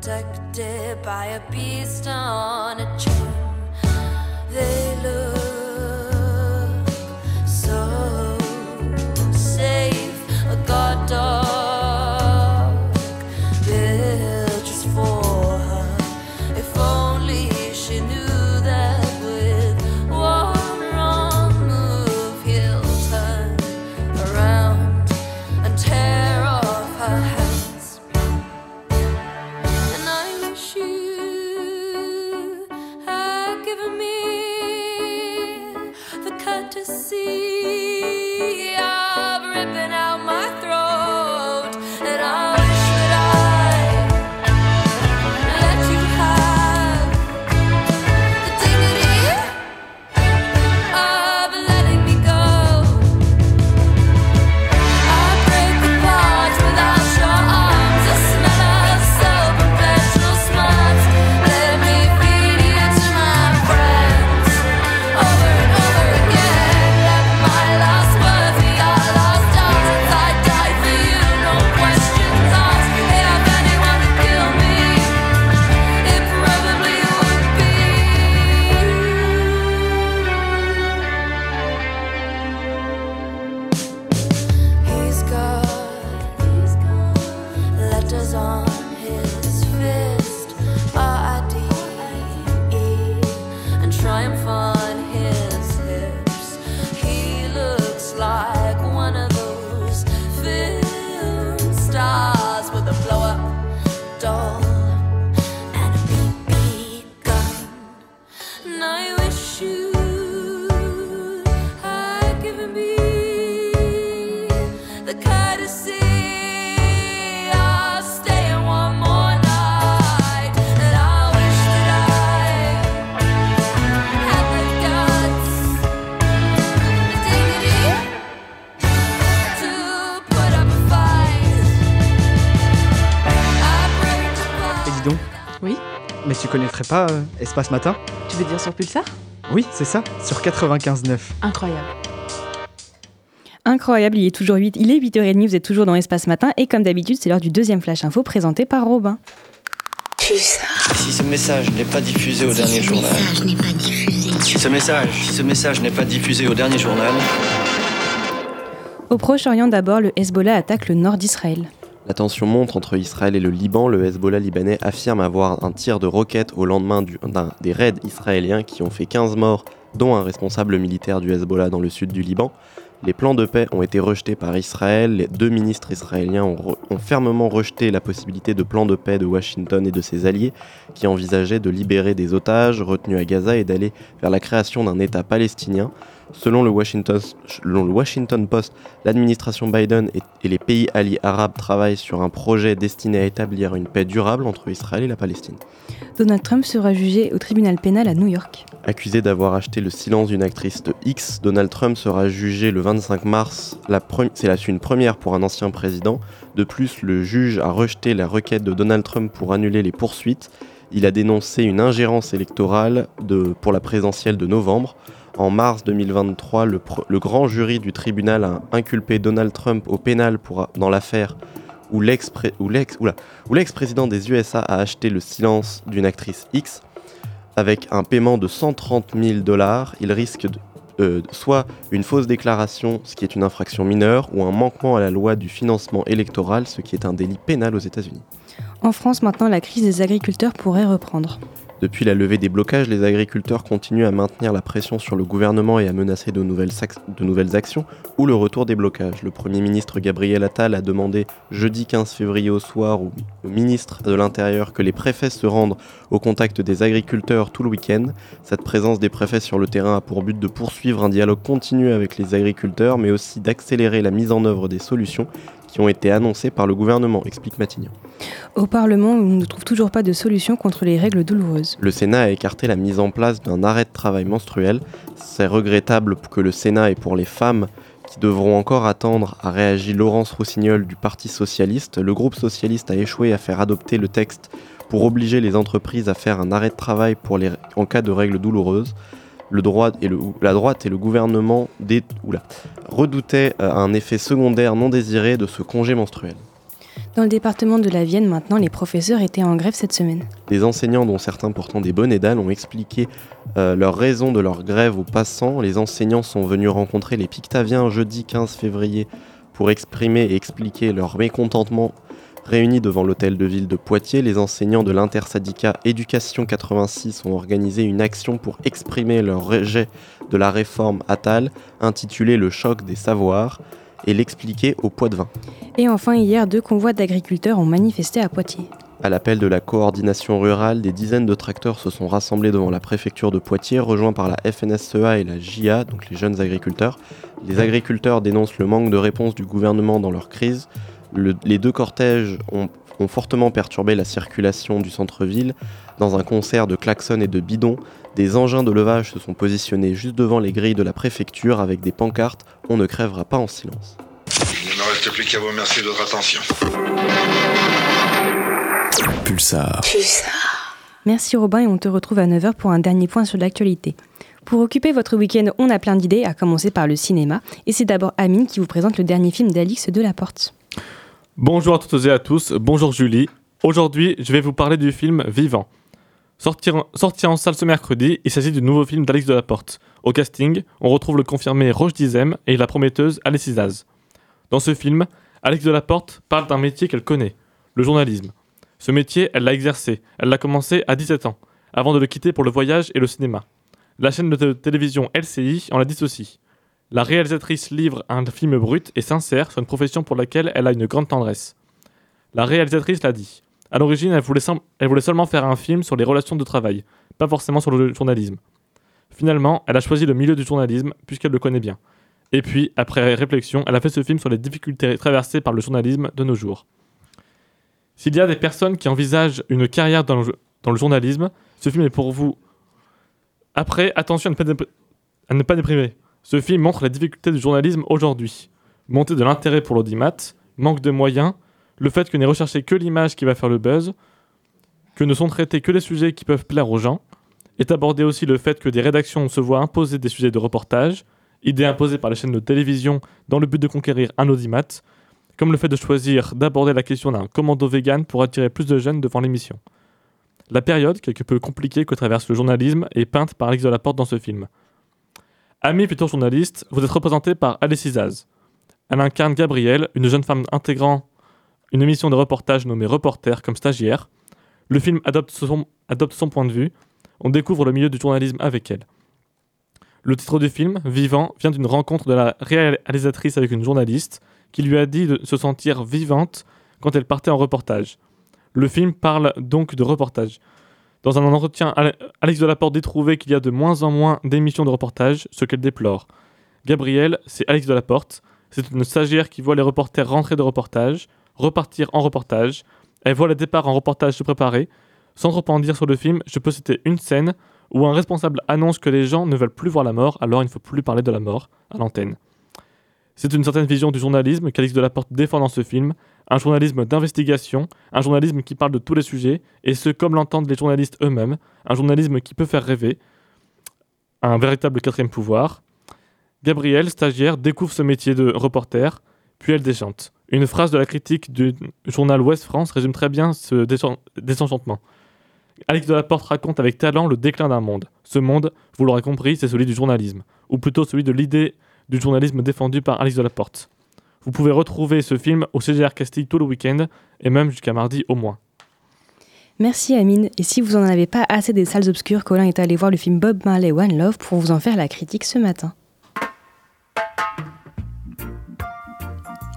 Protected by a beast on a chain. Pas euh, Espace Matin Tu veux dire sur Pulsar? Oui, c'est ça, sur 95.9. Incroyable. Incroyable, il est toujours 8, il est 8h30, vous êtes toujours dans Espace Matin et comme d'habitude, c'est l'heure du deuxième flash info présenté par Robin. Si ce message n'est pas diffusé au dernier journal. Si ce message, si ce message n'est pas diffusé au dernier journal. Au Proche-Orient d'abord, le Hezbollah attaque le nord d'Israël. La tension monte entre Israël et le Liban. Le Hezbollah libanais affirme avoir un tir de roquette au lendemain des raids israéliens qui ont fait 15 morts dont un responsable militaire du Hezbollah dans le sud du Liban. Les plans de paix ont été rejetés par Israël. Les deux ministres israéliens ont, ont fermement rejeté la possibilité de plans de paix de Washington et de ses alliés, qui envisageaient de libérer des otages retenus à Gaza et d'aller vers la création d'un État palestinien. Selon le Washington, selon le Washington Post, l'administration Biden et, et les pays alliés arabes travaillent sur un projet destiné à établir une paix durable entre Israël et la Palestine. Donald Trump sera jugé au tribunal pénal à New York. Accusé d'avoir acheté le silence d'une actrice de X, Donald Trump sera jugé le 25 mars. C'est la- une première pour un ancien président. De plus, le juge a rejeté la requête de Donald Trump pour annuler les poursuites. Il a dénoncé une ingérence électorale de- pour la présidentielle de novembre. En mars 2023, le, grand jury du tribunal a inculpé Donald Trump au pénal pour, dans l'affaire où l'ex-président des USA a acheté le silence d'une actrice X. Avec un paiement de 130 000 dollars, il risque euh, soit une fausse déclaration, ce qui est une infraction mineure, ou un manquement à la loi du financement électoral, ce qui est un délit pénal aux États-Unis. En France, maintenant, la crise des agriculteurs pourrait reprendre. Depuis la levée des blocages, les agriculteurs continuent à maintenir la pression sur le gouvernement et à menacer de nouvelles, actions ou le retour des blocages. Le Premier ministre Gabriel Attal a demandé jeudi 15 février au soir au ministre de l'Intérieur que les préfets se rendent au contact des agriculteurs tout le week-end. Cette présence des préfets sur le terrain a pour but de poursuivre un dialogue continu avec les agriculteurs, mais aussi d'accélérer la mise en œuvre des solutions qui ont été annoncées par le gouvernement, explique Matignon. Au Parlement, on ne trouve toujours pas de solution contre les règles douloureuses. Le Sénat a écarté la mise en place d'un arrêt de travail menstruel. C'est regrettable que le Sénat et pour les femmes qui devront encore attendre, a réagi Laurence Roussignol du Parti Socialiste. Le groupe socialiste a échoué à faire adopter le texte pour obliger les entreprises à faire un arrêt de travail pour les, en cas de règles douloureuses. Le droit et le, la droite et le gouvernement oula, redoutaient euh, un effet secondaire non désiré de ce congé menstruel. Dans le département de la Vienne, maintenant, les professeurs étaient en grève cette semaine. Des enseignants, dont certains portant des bonnets d'âne, ont expliqué euh, leur raison de leur grève aux passants. Les enseignants sont venus rencontrer les Pictaviens jeudi 15 février pour exprimer et expliquer leur mécontentement. Réunis devant l'hôtel de ville de Poitiers, les enseignants de l'intersyndicat Éducation 86 ont organisé une action pour exprimer leur rejet de la réforme Attal, intitulée Le choc des savoirs, et l'expliquer au poids de vin. Et enfin, hier, deux convois d'agriculteurs ont manifesté à Poitiers. À l'appel de la coordination rurale, des dizaines de tracteurs se sont rassemblés devant la préfecture de Poitiers, rejoints par la FNSEA et la JA, donc les jeunes agriculteurs. Les agriculteurs dénoncent le manque de réponse du gouvernement dans leur crise. Le- les deux cortèges ont, ont fortement perturbé la circulation du centre-ville. Dans un concert de klaxons et de bidons, des engins de levage se sont positionnés juste devant les grilles de la préfecture avec des pancartes On ne crèvera pas en silence. Il ne me reste plus qu'à vous remercier de votre attention. Pulsar. Merci Robin et on te retrouve à 9h pour un dernier point sur l'actualité. Pour occuper votre week-end, on a plein d'idées, à commencer par le cinéma. Et c'est d'abord Amine qui vous présente le dernier film d'Alix Delaporte. Bonjour à toutes et à tous, bonjour Julie. Aujourd'hui, je vais vous parler du film Vivant. Sorti en, salle ce mercredi, il s'agit du nouveau film d'Alix Delaporte. Au casting, on retrouve le confirmé Roche Dizem et la prometteuse Alice. Dans ce film, Alix Delaporte parle d'un métier qu'elle connaît, le journalisme. Ce métier, elle l'a exercé, elle l'a commencé à 17 ans, avant de le quitter pour le voyage et le cinéma. La chaîne de té- télévision LCI en la dissocie. La réalisatrice livre un film brut et sincère sur une profession pour laquelle elle a une grande tendresse. La réalisatrice l'a dit. À l'origine, elle, voulait seulement faire un film sur les relations de travail, pas forcément sur le journalisme. Finalement, elle a choisi le milieu du journalisme puisqu'elle le connaît bien. Et puis, après réflexion, elle a fait ce film sur les difficultés traversées par le journalisme de nos jours. S'il y a des personnes qui envisagent une carrière dans le, journalisme, ce film est pour vous. Après, attention à ne pas déprimer. Ce film montre les difficultés du journalisme aujourd'hui. Montée de l'intérêt pour l'audimat, manque de moyens, le fait que n'est recherché que l'image qui va faire le buzz, que ne sont traités que les sujets qui peuvent plaire aux gens, est abordé aussi le fait que des rédactions se voient imposer des sujets de reportage, idée imposée par les chaînes de télévision dans le but de conquérir un audimat, comme le fait de choisir d'aborder la question d'un commando vegan pour attirer plus de jeunes devant l'émission. La période, quelque peu compliquée que traverse le journalisme, est peinte par Alex Delaporte dans ce film. Ami futur journaliste, vous êtes représenté par Alice Izaz. Elle incarne Gabrielle, une jeune femme intégrant une émission de reportage nommée Reporter comme stagiaire. Le film adopte son point de vue. On découvre le milieu du journalisme avec elle. Le titre du film, Vivant, vient d'une rencontre de la réalisatrice avec une journaliste qui lui a dit de se sentir vivante quand elle partait en reportage. Le film parle donc de reportage. Dans un entretien, Ale- Alex Delaporte dit trouver qu'il y a de moins en moins d'émissions de reportage, ce qu'elle déplore. Gabrielle, c'est Alex Delaporte. C'est une stagiaire qui voit les reporters rentrer de reportage, repartir en reportage. Elle voit le départ en reportage se préparer. Sans trop en dire sur le film, je peux citer une scène où un responsable annonce que les gens ne veulent plus voir la mort, alors il ne faut plus parler de la mort à l'antenne. C'est une certaine vision du journalisme qu'Alex Delaporte défend dans ce film, un journalisme d'investigation, un journalisme qui parle de tous les sujets, et ce comme l'entendent les journalistes eux-mêmes, un journalisme qui peut faire rêver, un véritable quatrième pouvoir. Gabrielle, stagiaire, découvre ce métier de reporter, puis elle déchante. Une phrase de la critique du journal Ouest France résume très bien ce désenchantement. Alex Delaporte raconte avec talent le déclin d'un monde. Ce monde, vous l'aurez compris, c'est celui du journalisme, ou plutôt celui de l'idée du journalisme défendu par Alex Delaporte. Vous pouvez retrouver ce film au CGR Castille tout le week-end, et même jusqu'à mardi au moins. Merci Amine. Et si vous en avez pas assez des salles obscures, Colin est allé voir le film Bob Marley One Love pour vous en faire la critique ce matin.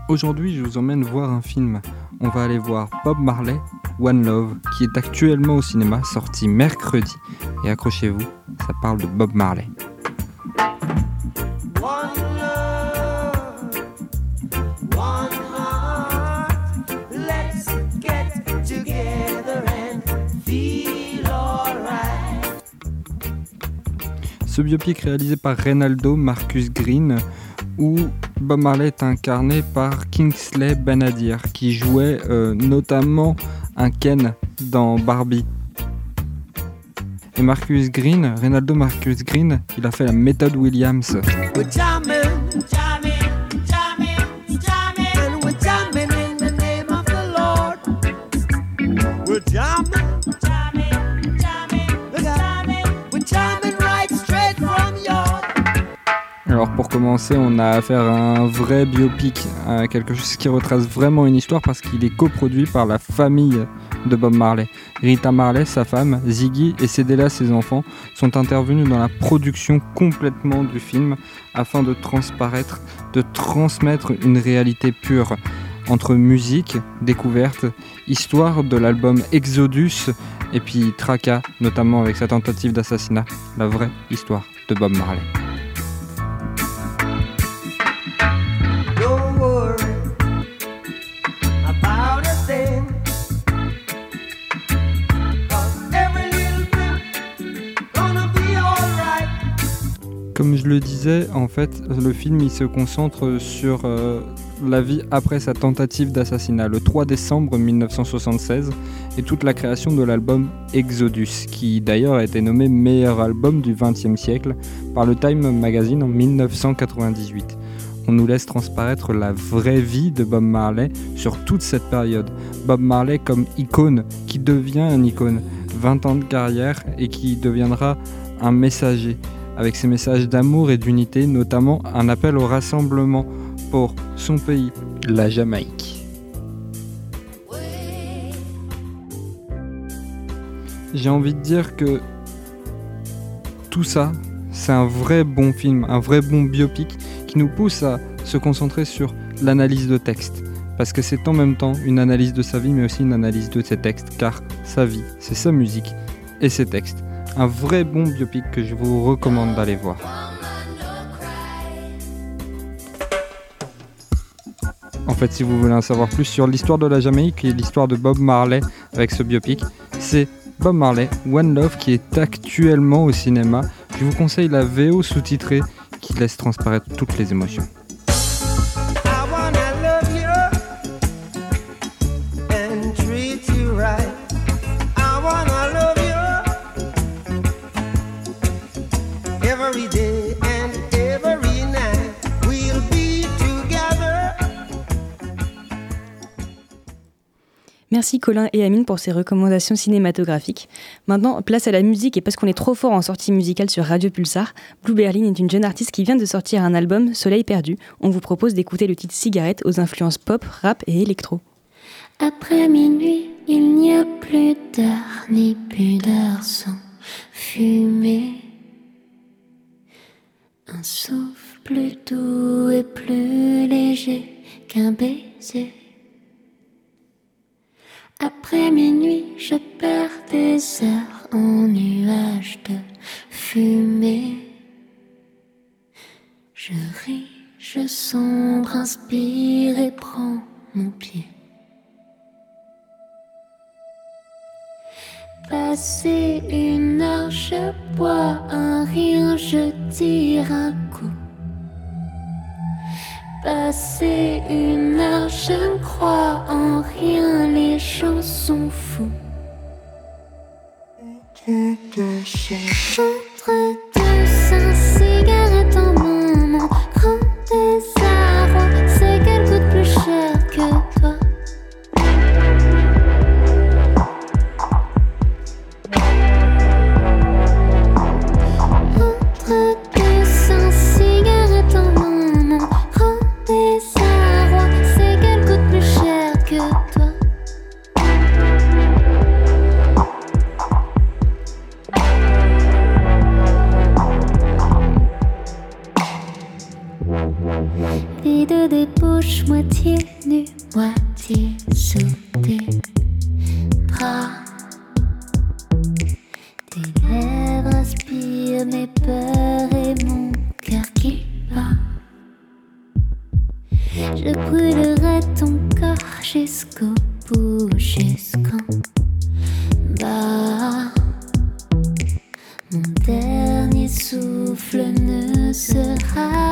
Aujourd'hui, je vous emmène voir un film. On va aller voir Bob Marley, One Love, qui est actuellement au cinéma, sorti mercredi. Et accrochez-vous, ça parle de Bob Marley. Ce biopic réalisé par Reynaldo Marcus Green, où Bob Marley est incarné par Kingsley Benadir, qui jouait euh, notamment un Ken dans Barbie. Et Marcus Green, Reynaldo Marcus Green, il a fait la méthode Williams. Pour commencer, on a affaire à un vrai biopic, quelque chose qui retrace vraiment une histoire parce qu'il est coproduit par la famille de Bob Marley. Rita Marley, sa femme, Ziggy et Cédella, ses enfants, sont intervenus dans la production complètement du film afin de transparaître, de transmettre une réalité pure entre musique, découverte, histoire de l'album Exodus et puis Tracas, notamment avec sa tentative d'assassinat, la vraie histoire de Bob Marley. Comme je le disais, en fait, le film il se concentre sur euh, la vie après sa tentative d'assassinat, le 3 décembre 1976, et toute la création de l'album Exodus, qui d'ailleurs a été nommé meilleur album du XXe siècle par le Time Magazine en 1998. On nous laisse transparaître la vraie vie de Bob Marley sur toute cette période. Bob Marley comme icône, qui devient un icône, 20 ans de carrière et qui deviendra un messager avec ses messages d'amour et d'unité, notamment un appel au rassemblement pour son pays, la Jamaïque. J'ai envie de dire que tout ça, c'est un vrai bon film, un vrai bon biopic qui nous pousse à se concentrer sur l'analyse de texte. Parce que c'est en même temps une analyse de sa vie, mais aussi une analyse de ses textes, car sa vie, c'est sa musique et ses textes. Un vrai bon biopic que je vous recommande d'aller voir. En fait, si vous voulez en savoir plus sur l'histoire de la Jamaïque et l'histoire de Bob Marley avec ce biopic, c'est Bob Marley, One Love, qui est actuellement au cinéma. Je vous conseille la VO sous-titrée qui laisse transparaître toutes les émotions. Merci Colin et Amine pour ces recommandations cinématographiques. Maintenant, place à la musique et parce qu'on est trop fort en sortie musicale sur Radio Pulsar, Blue Berlin est une jeune artiste qui vient de sortir un album, Soleil perdu. On vous propose d'écouter le titre Cigarette aux influences pop, rap et électro. Après minuit, il n'y a plus d'art ni pudeur sans fumée. Un souffle plus doux et plus léger qu'un baiser. Après minuit, je perds des heures en nuages de fumée. Je ris, je sombre, inspire et prends mon pied. Passer une heure, je bois un rien, je tire un coup. Passer une heure, je ne crois en rien, les gens sont fous. Entre deux seins, cigarette souffle ne sera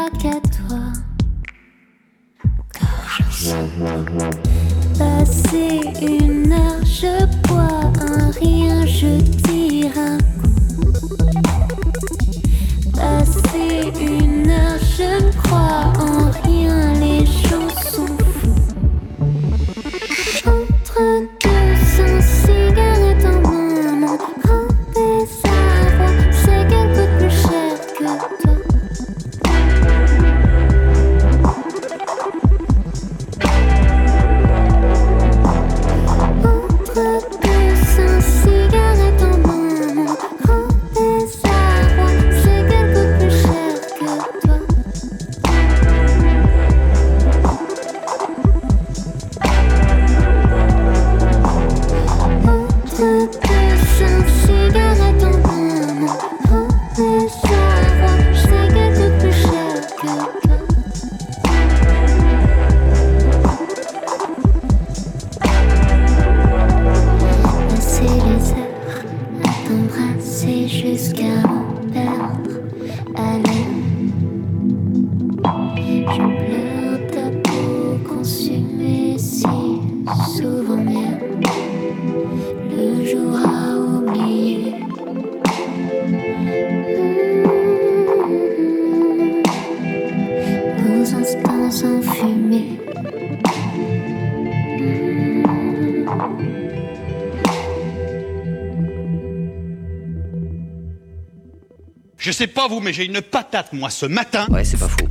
pas vous, mais j'ai une patate, moi, ce matin. Ouais, c'est pas faux.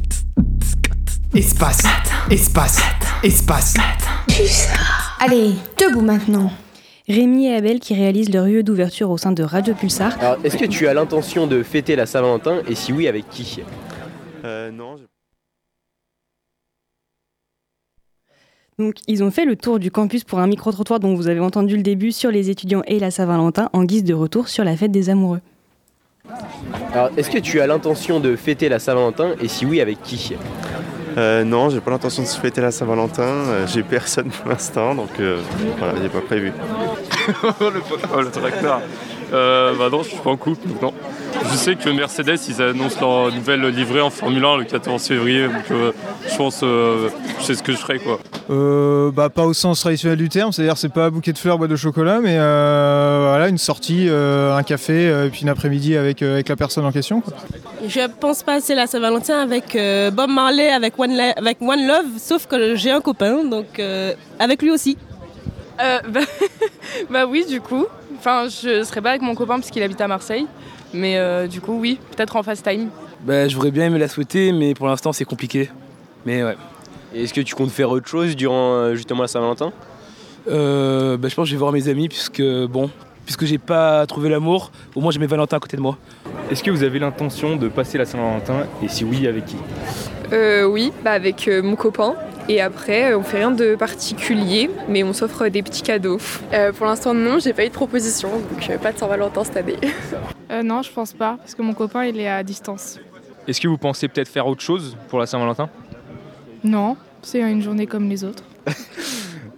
Espace, espace, espace. Allez, debout maintenant. Rémi et Abel qui réalisent leur lieu d'ouverture au sein de Radio Pulsar. Alors, est-ce que tu as l'intention de fêter la Saint-Valentin et si oui, avec qui? Euh, non. Donc, ils ont fait le tour du campus pour un micro-trottoir dont vous avez entendu le début sur les étudiants et la Saint-Valentin en guise de retour sur la fête des amoureux. Alors, est-ce que tu as l'intention de fêter la Saint-Valentin et si oui, avec qui? Euh, non, j'ai pas l'intention de se fêter la Saint-Valentin. euh, j'ai personne pour l'instant, donc euh, voilà, j'ai pas prévu. le, oh, le tracteur. Euh, bah non, je suis pas en couple, donc non. Je sais que Mercedes, ils annoncent leur nouvelle livrée en Formule 1 le 14 février, donc euh, je pense, euh, je sais ce que je ferai quoi. Euh, bah, pas au sens traditionnel du terme, c'est-à-dire c'est pas un bouquet de fleurs, boîte de chocolat, mais euh, voilà, une sortie, euh, un café, euh, et puis une après-midi avec, euh, avec la personne en question. quoi. Je pense passer la Saint-Valentin avec euh, Bob Marley, avec One, La- avec One Love, sauf que j'ai un copain, donc euh, avec lui aussi. Euh, bah, bah oui, du coup. Enfin, je serais pas avec mon copain parce qu'il habite à Marseille. Mais euh, du coup, oui, peut-être en fast time. Bah, je voudrais bien aimé la souhaiter, mais pour l'instant, c'est compliqué. Mais ouais. Et Est-ce que tu comptes faire autre chose durant euh, justement la Saint-Valentin? Euh, bah, je pense que je vais voir mes amis, puisque bon, puisque j'ai pas trouvé l'amour, au moins j'ai mes Valentins à côté de moi. Est-ce que vous avez l'intention de passer la Saint-Valentin? Et si oui, avec qui? Euh, oui, bah avec euh, mon copain. Et après, on fait rien de particulier, mais on s'offre des petits cadeaux. Euh, pour l'instant, non, j'ai pas eu de proposition, donc euh, pas de Saint-Valentin cette année. Euh, non, je pense pas, parce que mon copain il est à distance. Est-ce que vous pensez peut-être faire autre chose pour la Saint-Valentin? Non, c'est une journée comme les autres.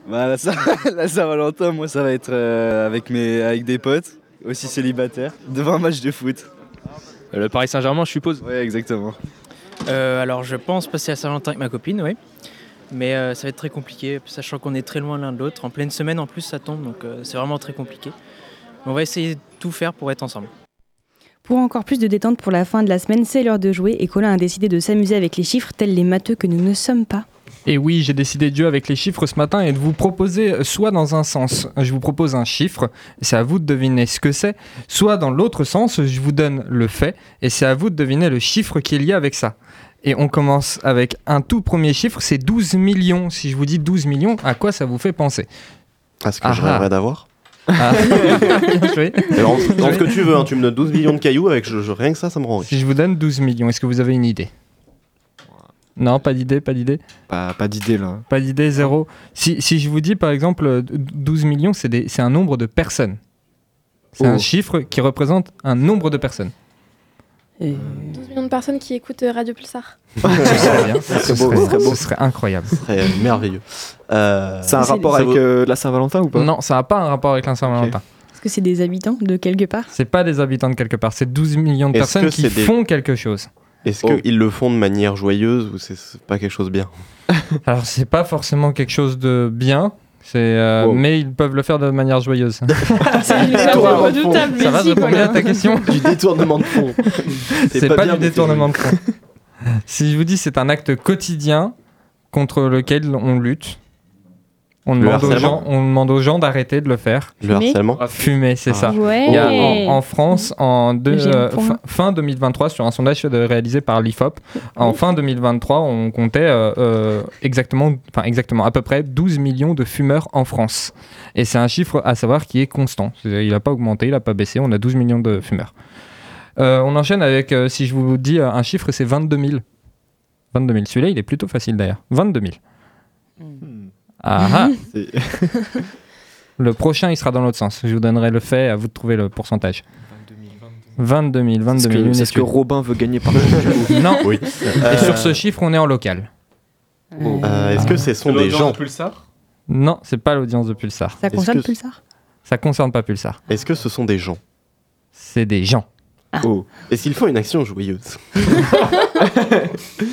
Bah, la Saint- la Saint-Valentin, moi, ça va être euh, avec, mes, avec des potes, aussi célibataires, devant un match de foot. Euh, Le Paris Saint-Germain, je suppose Ouais, exactement. Euh, alors je pense passer à Saint-Valentin avec ma copine, oui. Mais euh, ça va être très compliqué, sachant qu'on est très loin l'un de l'autre. En pleine semaine en plus ça tombe, donc euh, c'est vraiment très compliqué. Mais on va essayer de tout faire pour être ensemble. Pour encore plus de détente pour la fin de la semaine, c'est l'heure de jouer et Colin a décidé de s'amuser avec les chiffres tels les matheux que nous ne sommes pas. Et oui, j'ai décidé de jouer avec les chiffres ce matin et de vous proposer soit dans un sens, je vous propose un chiffre, c'est à vous de deviner ce que c'est, soit dans l'autre sens, je vous donne le fait, et c'est à vous de deviner le chiffre qui est lié avec ça. Et on commence avec un tout premier chiffre, c'est 12 millions. Si je vous dis 12 millions, à quoi ça vous fait penser? À ce que Ah je ah. rêverais d'avoir. Ah. Bien joué. Alors, dans ce que tu veux, hein, tu me donnes 12 millions de cailloux, avec je- je- rien que ça, ça me rend riche. Si je vous donne 12 millions, est-ce que vous avez une idée? Non, pas d'idée, pas d'idée? Pas, pas d'idée là. Pas d'idée, zéro. Si, si je vous dis par exemple euh, 12 millions, c'est des- c'est un nombre de personnes. C'est un Oh. chiffre qui représente un nombre de personnes. 12 millions de personnes qui écoutent euh, Radio Pulsar. Ce serait bien, Ce ce serait beau, serait, ce serait beau. ce serait incroyable. Ce serait merveilleux. Euh, C'est un rapport avec euh, la Saint-Valentin ou pas? Non, ça n'a pas un rapport avec la Saint-Valentin. Est-ce que c'est des habitants de quelque part C'est pas des habitants de quelque part, c'est 12 millions de personnes qui des- font quelque chose. Est-ce Oh. qu'ils le font de manière joyeuse ou c'est pas quelque chose de bien? Alors c'est pas forcément quelque chose de bien, euh, Wow. mais ils peuvent le faire de manière joyeuse. C'est une Ça va, redoutable, Ça va, merci, je réponds bien à ta question Du détournement de fonds. C'est pas, bien, du détournement de fonds. si je vous dis c'est un acte quotidien contre lequel on lutte, on Le demande, aux gens, on demande aux gens d'arrêter de le faire. Le Fumer harcèlement Fumer, c'est ça. Ouais. Il y a en, en France, en deux- euh, fin, fin 2023, sur un sondage réalisé par l'IFOP, en fin 2023, on comptait euh, euh, exactement, enfin exactement, à peu près 12 millions de fumeurs en France. Et c'est un chiffre à savoir qui est constant. Il n'a pas augmenté, il n'a pas baissé, on a 12 millions de fumeurs. Euh, on enchaîne avec, euh, si je vous dis un chiffre, c'est 22 000. 22 000. Celui-là, il est plutôt facile d'ailleurs. 22 000. Ah ah Le prochain, il sera dans l'autre sens. Je vous donnerai le fait, à vous de trouver le pourcentage. 22 000, 22 C'est 000. ce que, une c'est ce que. Robin veut gagner par Non. Oui. Et sur ce chiffre, on est en local. Euh, Est-ce que ce sont des L'audience gens de Pulsar Non, c'est pas l'audience de Pulsar. Ça Est-ce concerne que- Pulsar Ça concerne pas Pulsar. Est-ce que ce sont des gens C'est des gens. Oh. Est-ce qu'ils font une action joyeuse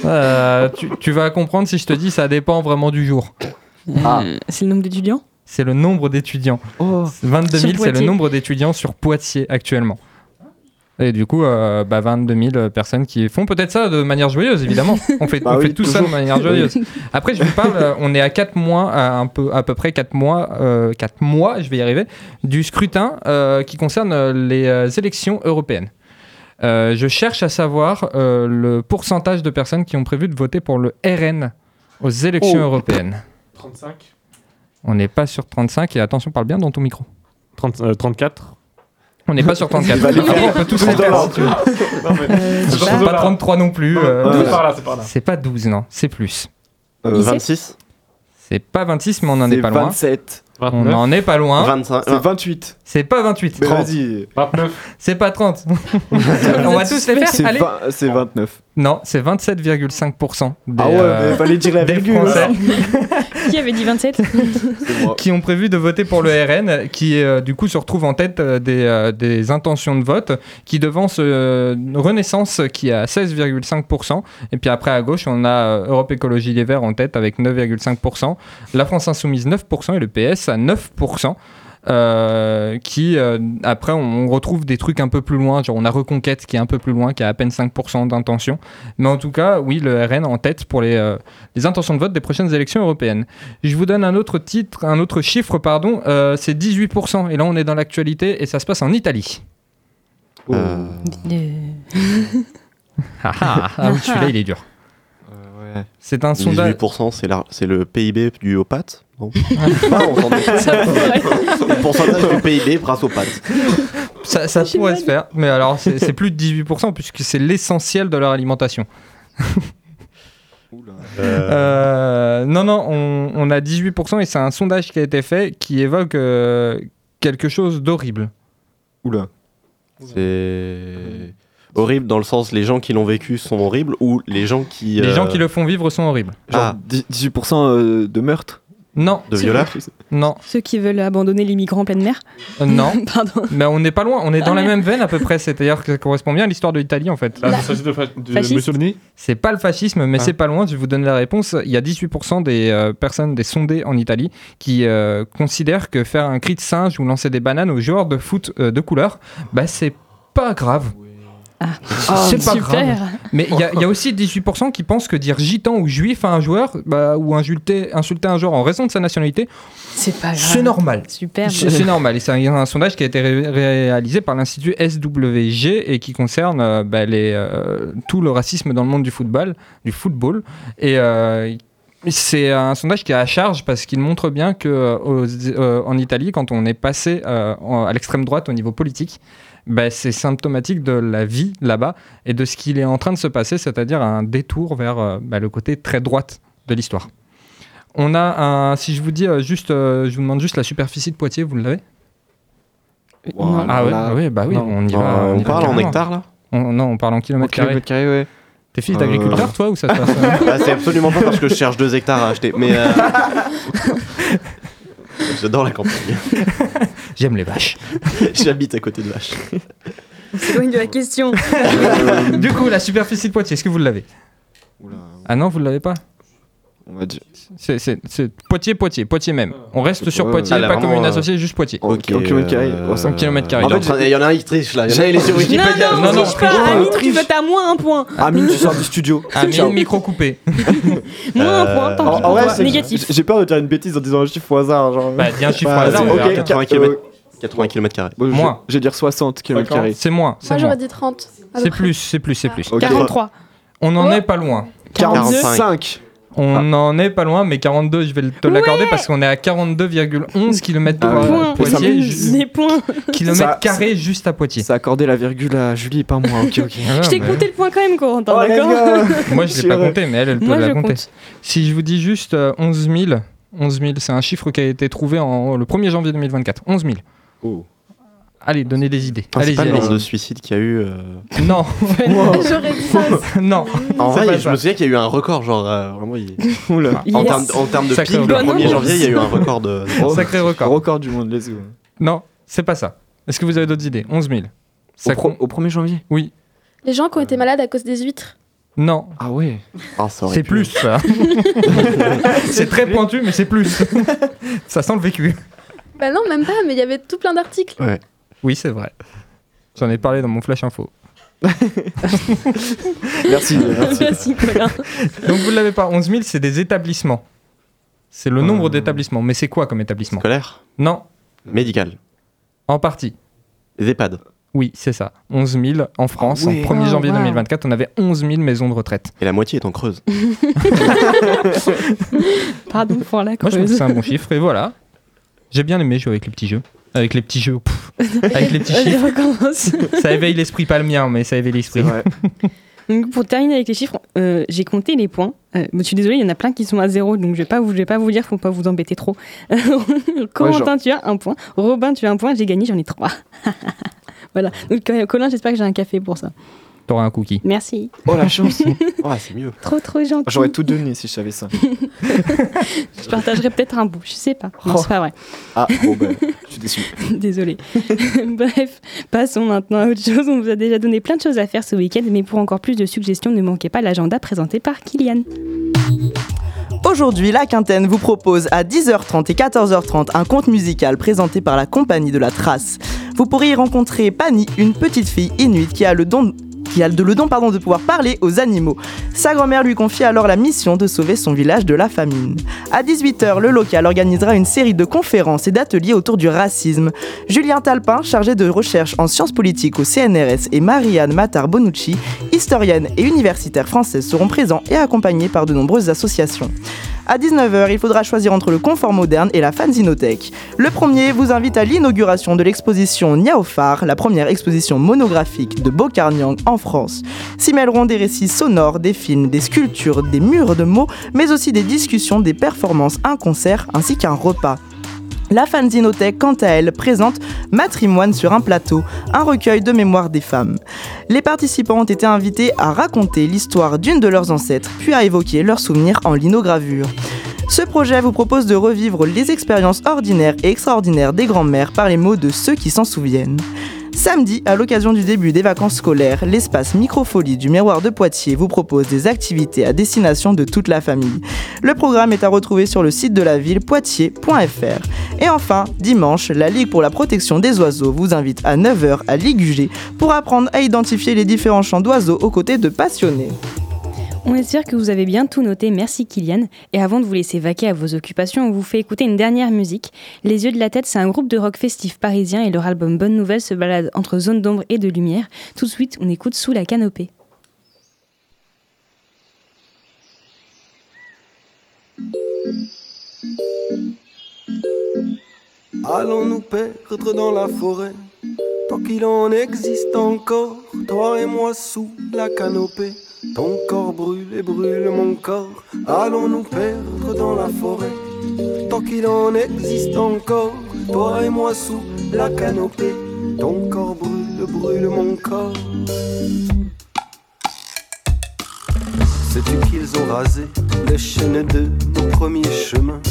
Euh, tu, tu vas comprendre si je te dis ça dépend vraiment du jour. Ah. Euh, C'est le nombre d'étudiants C'est le nombre d'étudiants. Oh. 22 000, Sur c'est le nombre d'étudiants sur Poitiers actuellement. Et du coup, euh, bah, 22 000 personnes qui font peut-être ça de manière joyeuse, évidemment. On fait, Bah on oui, fait tout ça de manière joyeuse. Après, je vous parle, euh, on est à 4 mois, à, un peu, à peu près 4 mois, euh, 4 mois, je vais y arriver, du scrutin euh, qui concerne euh, les euh, élections européennes. Euh, je cherche à savoir euh, le pourcentage de personnes qui ont prévu de voter pour le RN aux élections Oh. européennes. 35 On n'est pas sur 35 et attention, parle bien dans ton micro. 30, euh, 34 On n'est pas sur 34. va les Après, faire. on peut tous les faire si tu veux. Euh, C'est pas, pas. 33 non plus. euh, c'est par là, c'est par là. C'est pas 12, non, c'est plus. Euh, Lycée 26 C'est pas 26, mais on en est C'est pas loin. 27. On 29 en est pas loin. 25 C'est 28. C'est pas 28. Mais 30. vas-y. 29 C'est pas 30. on va tous les faire. C'est Allez. c'est 29. Non, c'est 27,5% des, Ah ouais, euh, mais fallait dire la des virgule. Français alors. Qui avait dit 27 C'est moi. qui ont prévu de voter pour le RN, qui euh, du coup se retrouve en tête euh, des, euh, des intentions de vote, qui devance euh, Renaissance qui est à 16,5%, et puis après à gauche on a euh, Europe Écologie Les Verts en tête avec 9,5%, la France Insoumise 9% et le PS à 9%. euh, qui euh, après on retrouve des trucs un peu plus loin genre on a Reconquête qui est un peu plus loin qui a à peine 5% d'intention mais en tout cas oui le RN en tête pour les, euh, les intentions de vote des prochaines élections européennes je vous donne un autre titre, un autre chiffre, pardon. euh, c'est 18%. Et là, on est dans l'actualité et ça se passe en Italie. Euh, Ah, ah, ah oui, celui-là, il est dur. Ouais. C'est un sondage. 18%, c'est la- c'est le PIB du pâtes non Ah, on s'en est- Le pourcentage du PIB grâce aux pâtes. Ça, ça pourrait se faire, mais alors c'est c'est plus de 18% puisque c'est l'essentiel de leur alimentation. Euh, non, non, on, on a 18% et c'est un sondage qui a été fait qui évoque euh, quelque chose d'horrible. Oula. C'est horrible dans le sens les gens qui l'ont vécu sont horribles ou les gens qui. Les euh, gens qui le font vivre sont horribles. Ah. 18% euh, de meurtre Non. De violeurs Non. Ceux qui veulent abandonner les migrants en pleine mer Euh, non. Pardon. Mais on n'est pas loin, on est dans Ah la ouais. même veine à peu près, c'est-à-dire que ça correspond bien à l'histoire de l'Italie en fait. Ah, C'est pas le fascisme, mais Ah. c'est pas loin. Je vous donner la réponse. Il y a 18% des euh, personnes, des sondés en Italie, qui euh, considèrent que faire un cri de singe ou lancer des bananes aux joueurs de foot euh, de couleur, bah c'est pas grave. C'est pas super. grave. Mais il y, a- il y a aussi 18% qui pensent que dire gitan ou juif à un joueur, bah, ou insulter, insulter un joueur en raison de sa nationalité, c'est pas grave. C'est normal. Super. C'est c'est normal. Et c'est un, un sondage qui a été ré- réalisé par l'Institut SWG et qui concerne euh, bah, les, euh, tout le racisme dans le monde du football. Du football. Et euh, c'est un sondage qui est à charge parce qu'il montre bien que euh, aux- euh, en Italie, quand on est passé euh, en- à l'extrême droite au niveau politique, bah, c'est symptomatique de la vie là-bas et de ce qu'il est en train de se passer, c'est-à-dire un détour vers euh, bah, le côté très droite de l'histoire. On a un, si je vous dis euh, juste, euh, je vous demande juste la superficie de Poitiers, vous l'avez? Non. Ah ouais, Là, oui, bah oui, non. on y Euh, va. on y va parle en hectares, là On- Non, on parle en kilomètres carrés. kilomètres carrés, ouais. T'es fils d'agriculteur, Euh, toi, ou ça se passe euh Ah, c'est absolument pas parce que je cherche deux hectares à acheter, mais. euh, J'adore la campagne. J'aime les vaches. J'habite à côté de vaches. On s'éloigne de la question. du coup, la superficie de Poitiers, est-ce que vous l'avez? Ah non, vous ne l'avez pas? On va dire. C'est c'est- c'est Poitiers, Poitiers, Poitiers même. On reste sur Ouais, Poitiers, Ah, pas vraiment, commune euh, associée, juste Poitiers. Ok. carrés. euh, Oh, ça- En kilomètres carrés. Il y en a un qui triche là. Il y en a un, il est sur Wikipédia. Non, Non. Amine, tu veux t'as moins un point. Amine, tu sors du studio. Amine, micro coupé. Moins un point, tant En, pis Négatif. j'ai peur de dire une bêtise en disant un chiffre au hasard. Genre. Bah, dis un chiffre Bah, au hasard, verra. ok, 80 euh, km. 80 km carrés. bon, je- Moins. Je vais dire 60 km carrés. C'est moins. c'est Moi, moins. j'aurais dit 30. à peu C'est près. plus, c'est plus, c'est plus. Ok. 43. On en Oh. est pas loin. 45. On en est pas loin, mais 42, je vais te l'accorder parce qu'on est à 42,11 km Ah. Poitiers, ju- Ça- carrés juste à Poitiers. Ça a accordé la virgule à Julie et pas moi. Ok, ok. Ah, Je t'ai mais- compté le point quand même, Corentin, Oh, d'accord. Moi, je l'ai pas compté, mais elle, elle peut Moi, la je compter. compte. Si je vous dis juste euh, 11 000, 11 000, c'est un chiffre qui a été trouvé en, le 1er janvier 2024. 11 000. Oh. Allez, donnez des idées. Enfin, c'est pas le nombre de suicides qu'il y a eu. euh. Non, J'aurais dit ça. non. En vrai, je ça. me souviens qu'il y a eu un record, genre euh, vraiment. il- Oula. En Yes. termes en termes de Sacré pic, le record. 1er janvier, il y a eu un record de. Sacré record. Record du monde, let's go. Non, c'est pas ça. Est-ce que vous avez d'autres idées? 11 000. Ça Au, pro- compte au 1er janvier? Oui. Les gens qui ont été malades à cause des huîtres? Non, Ah ouais. Ah, c'est plus ça. c'est très pointu, mais c'est plus. ça sent le vécu. Bah non, même pas, mais il y avait tout plein d'articles. Ouais. Oui, c'est vrai. J'en ai parlé dans mon flash info. Merci, merci. Merci, Colin. Donc vous l'avez pas, 11 000, c'est des établissements. C'est le nombre d'établissements. Mais c'est quoi comme établissement Scolaire Non, Médical. en partie. Les EHPAD. Oui, c'est ça. 11 000 en France. Ah ouais. En 1er Oh, janvier wow. 2024, on avait 11 000 maisons de retraite. Et la moitié est en creuse. Pardon pour la Moi, je trouve que creuse. c'est un bon chiffre. Et voilà. J'ai bien aimé jouer avec les petits jeux. Avec les petits jeux. Avec les petits chiffres. Ça éveille l'esprit, pas le mien, mais ça éveille l'esprit. Donc, pour terminer avec les chiffres, euh, j'ai compté les points. Euh, je suis désolée, il y en a plein qui sont à zéro, donc je vais pas vous, je vais pas vous dire, faut pas vous embêter trop. Corentin, tu as un point. Robin, tu as un point. J'ai gagné, j'en ai trois. voilà. Donc Colin, j'espère que j'ai un café pour ça. T'auras un cookie. Merci. Oh la chance. Oh, c'est mieux. Trop trop gentil. J'aurais tout donné si je savais ça. Je partagerai peut-être un bout, je sais pas. Non, c'est pas vrai. Ah, bon ben, je suis déçu. Désolée. Bref, passons maintenant à autre chose. On vous a déjà donné plein de choses à faire ce week-end, mais pour encore plus de suggestions, ne manquez pas l'agenda présenté par Kylian. Aujourd'hui, la Quintaine vous propose à 10h30 et 14h30 un conte musical présenté par la compagnie de la Trace. Vous pourrez y rencontrer Pani, une petite fille inuite qui a le don qui a le don pardon, de pouvoir parler aux animaux. Sa grand-mère lui confie alors la mission de sauver son village de la famine. À 18h, le local organisera une série de conférences et d'ateliers autour du racisme. Julien Talpin, chargé de recherche en sciences politiques au CNRS, et Marianne Matar-Bonucci, historienne et universitaire française, seront présents et accompagnés par de nombreuses associations. À 19h, il faudra choisir entre le confort moderne et la fanzinothèque. Le premier vous invite à l'inauguration de l'exposition Niaofar, la première exposition monographique de Bocarniang en France. S'y mêleront des récits sonores, des films, des sculptures, des murs de mots, mais aussi des discussions, des performances, un concert ainsi qu'un repas. La fanzinothèque, quant à elle, présente Matrimoine sur un plateau, un recueil de mémoires des femmes. Les participants ont été invités à raconter l'histoire d'une de leurs ancêtres, puis à évoquer leurs souvenirs en linogravure. Ce projet vous propose de revivre les expériences ordinaires et extraordinaires des grands-mères par les mots de ceux qui s'en souviennent. Samedi, à l'occasion du début des vacances scolaires, l'espace Microfolie du Miroir de Poitiers vous propose des activités à destination de toute la famille. Le programme est à retrouver sur le site de la ville poitiers.fr. Et enfin, dimanche, la Ligue pour la protection des oiseaux vous invite à 9h à Ligugé pour apprendre à identifier les différents chants d'oiseaux aux côtés de passionnés. On espère que vous avez bien tout noté, merci Kylian. Et avant de vous laisser vaquer à vos occupations, on vous fait écouter une dernière musique. Les Yeux de la Tête, c'est un groupe de rock festif parisien et leur album Bonne Nouvelle se balade entre zone d'ombre et de lumière. Tout de suite, on écoute Sous la canopée. Allons nous perdre dans la forêt, tant qu'il en existe encore, toi et moi sous la canopée. Ton corps brûle et brûle mon corps. Allons nous perdre dans la forêt, tant qu'il en existe encore, toi et moi sous la canopée. Ton corps brûle, brûle mon corps. Sais-tu qu'ils ont rasé les chaînes de nos premiers chemins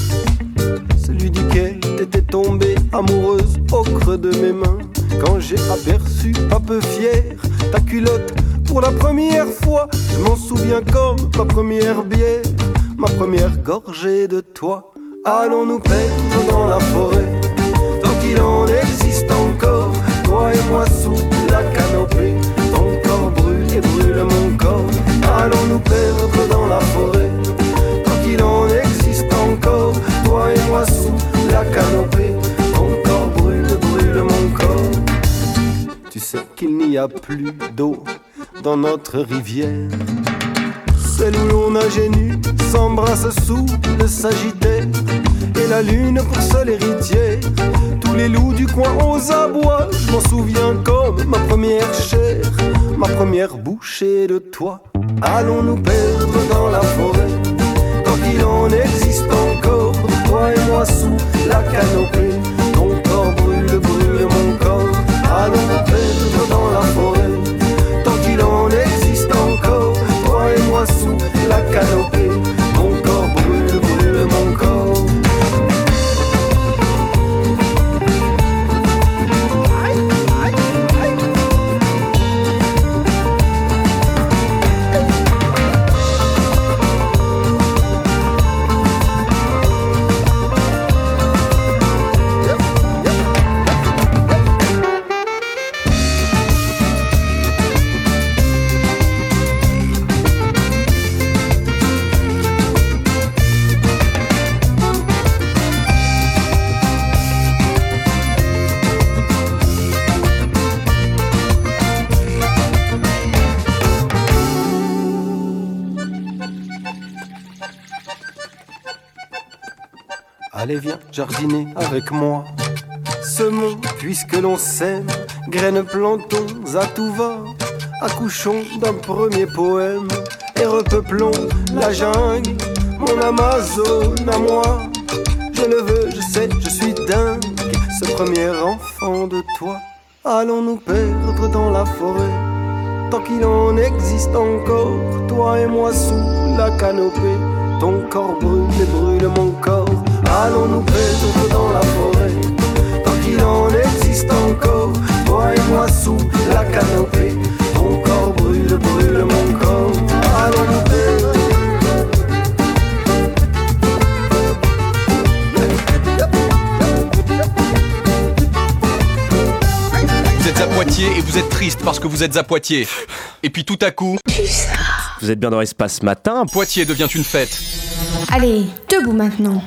Celui duquel t'étais tombée amoureuse au creux de mes mains Quand j'ai aperçu, pas peu fier, ta culotte pour la première fois. Je m'en souviens comme ma première bière, ma première gorgée de toi. Allons nous perdre dans la forêt, tant qu'il en existe encore? Toi et moi sous la canopée, ton corps brûle et brûle mon corps. Allons nous perdre dans la forêt, tant qu'il en existe encore? Toi et moi sous la canopée, ton corps brûle, brûle mon corps. Tu sais qu'il n'y a plus d'eau dans notre rivière. Celle où l'on nageait nu s'embrasse sous le sagittaire. Et la lune pour seule héritière. Tous les loups du coin aux abois, je m'en souviens comme ma première chair, ma première bouchée de toi. Allons nous perdre dans la forêt, tant qu'il en existe encore, toi et moi sous la canopée. Ton corps brûle, brûle mon corps. Allons nous perdre dans la forêt, encore, toi et moi sous la canopée. Jardiner avec moi. Semons puisque l'on sème Graines plantons à tout va. Accouchons d'un premier poème Et repeuplons la jungle. Mon Amazon à moi. Je le veux, je sais, je suis dingue. Ce premier enfant de toi. Allons nous perdre dans la forêt? Tant qu'il en existe encore Toi et moi sous la canopée. Ton corps brûle et brûle mon corps Allons nous perdre dans la forêt? Tant qu'il en existe encore Toi et moi sous la canopée Ton corps brûle, brûle mon corps Allons nous perdre? Vous êtes à Poitiers et vous êtes triste parce que vous êtes à Poitiers. Et puis tout à coup, Vous êtes bien dans Espace Matin. Poitiers devient une fête. Allez, debout maintenant.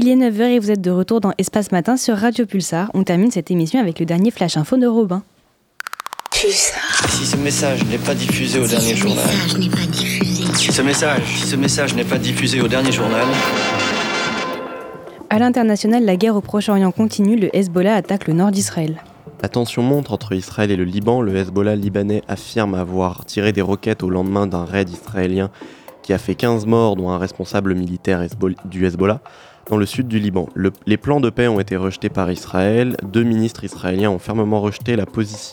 Il est 9h et vous êtes de retour dans Espace Matin sur Radio Pulsar. On termine cette émission avec le dernier Flash Info de Robin. Si ce message n'est pas diffusé au dernier journal. Si ce message, si ce message n'est pas diffusé au dernier journal. À l'international, la guerre au Proche-Orient continue, le Hezbollah attaque le nord d'Israël. La tension monte entre Israël et le Liban. Le Hezbollah libanais affirme avoir tiré des roquettes au lendemain d'un raid israélien qui a fait 15 morts, dont un responsable militaire du Hezbollah, dans le sud du Liban. Le- les plans de paix ont été rejetés par Israël. Deux ministres israéliens ont fermement rejeté la,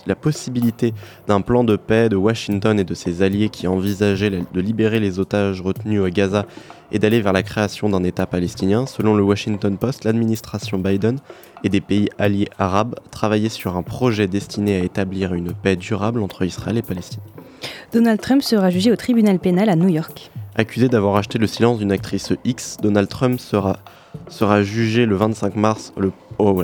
la possibilité d'un plan de paix de Washington et de ses alliés qui envisageaient de libérer les otages retenus à Gaza et d'aller vers la création d'un État palestinien. Selon le Washington Post, l'administration Biden et des pays alliés arabes travaillaient sur un projet destiné à établir une paix durable entre Israël et Palestine. Donald Trump sera jugé au tribunal pénal à New York. Accusé d'avoir acheté le silence d'une actrice X, Donald Trump sera, sera jugé le 25 mars. Le, oh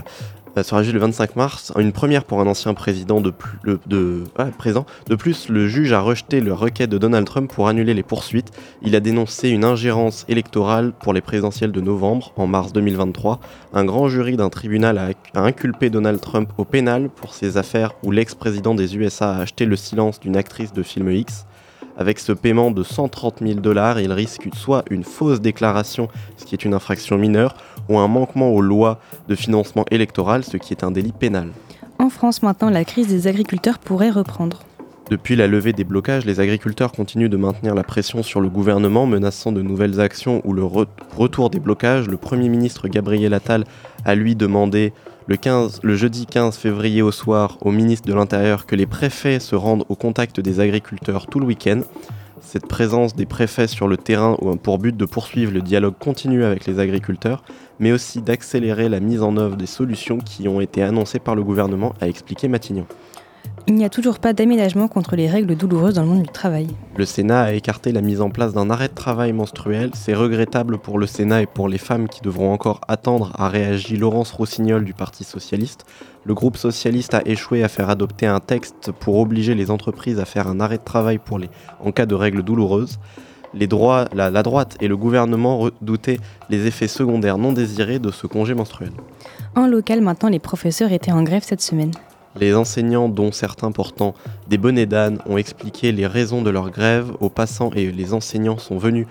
sera jugé le 25 mars, une première pour un ancien président de, plus, de, ah, présent. De plus, le juge a rejeté le requête de Donald Trump pour annuler les poursuites. Il a dénoncé une ingérence électorale pour les présidentielles de novembre, en mars 2023. Un grand jury d'un tribunal a, a inculpé Donald Trump au pénal pour ces affaires où l'ex-président des USA a acheté le silence d'une actrice de film X. Avec ce paiement de 130 000 dollars, il risque soit une fausse déclaration, ce qui est une infraction mineure, ou un manquement aux lois de financement électoral, ce qui est un délit pénal. En France maintenant, la crise des agriculteurs pourrait reprendre. Depuis la levée des blocages, les agriculteurs continuent de maintenir la pression sur le gouvernement, menaçant de nouvelles actions ou le re- retour des blocages. Le Premier ministre Gabriel Attal a lui demandé le, 15 le jeudi 15 février au soir au ministre de l'Intérieur que les préfets se rendent au contact des agriculteurs tout le week-end. Cette présence des préfets sur le terrain ont pour but de poursuivre le dialogue continu avec les agriculteurs, mais aussi d'accélérer la mise en œuvre des solutions qui ont été annoncées par le gouvernement, a expliqué Matignon. Il n'y a toujours pas d'aménagement contre les règles douloureuses dans le monde du travail. Le Sénat a écarté la mise en place d'un arrêt de travail menstruel. C'est regrettable pour le Sénat et pour les femmes qui devront encore attendre, a réagi Laurence Rossignol du Parti Socialiste. Le groupe socialiste a échoué à faire adopter un texte pour obliger les entreprises à faire un arrêt de travail pour les, en cas de règles douloureuses. Les droits, la, la droite et le gouvernement redoutaient les effets secondaires non désirés de ce congé menstruel. En local maintenant, les professeurs étaient en grève cette semaine. Les enseignants, dont certains portant des bonnets d'âne, ont expliqué les raisons de leur grève aux passants et les enseignants sont venus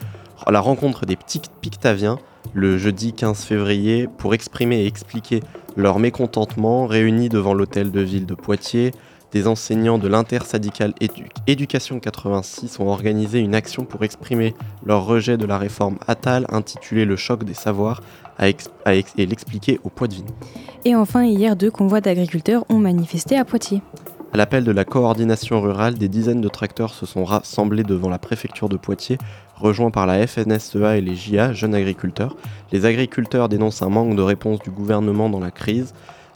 à la rencontre des petits Pictaviens le jeudi 15 février pour exprimer et expliquer leur mécontentement réunis devant l'hôtel de ville de Poitiers. Des enseignants de l'intersyndicale Édu- Éducation 86 ont organisé une action pour exprimer leur rejet de la réforme Attal intitulée Le choc des savoirs à à et l'expliquer au Poitvin. Et enfin, hier, deux convois d'agriculteurs ont manifesté à Poitiers. À l'appel de la coordination rurale, des dizaines de tracteurs se sont rassemblés devant la préfecture de Poitiers, rejoints par la FNSEA et les JA, jeunes agriculteurs. Les agriculteurs dénoncent un manque de réponse du gouvernement dans la crise.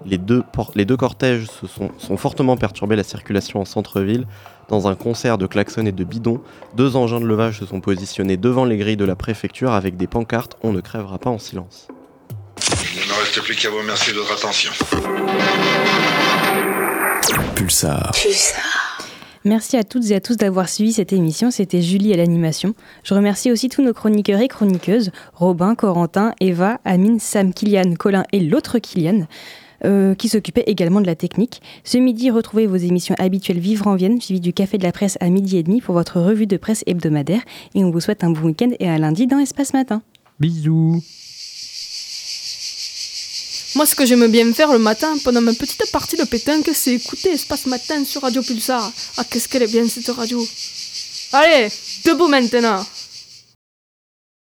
Les deux, les deux cortèges se sont, sont fortement perturbés la circulation en centre-ville. Dans un concert de klaxons et de bidons, deux engins de levage se sont positionnés devant les grilles de la préfecture avec des pancartes On ne crèvera pas en silence. Il ne me reste plus qu'à vous remercier de votre attention. Pulsar. Merci à toutes et à tous d'avoir suivi cette émission. C'était Julie à l'animation. Je remercie aussi tous nos chroniqueurs et chroniqueuses Robin, Corentin, Eva, Amine, Sam, Kylian, Colin et l'autre Kylian. Euh, qui s'occupaient également de la technique. Ce midi, retrouvez vos émissions habituelles Vivre en Vienne, suivies du Café de la Presse à midi et demi pour votre revue de presse hebdomadaire. Et on vous souhaite un bon week-end et à lundi dans Espace Matin. Bisous. Moi, ce que j'aime bien faire le matin pendant ma petite partie de pétanque, c'est écouter Espace Matin sur Radio Pulsar. Ah, qu'est-ce qu'elle est bien cette radio. Allez, debout maintenant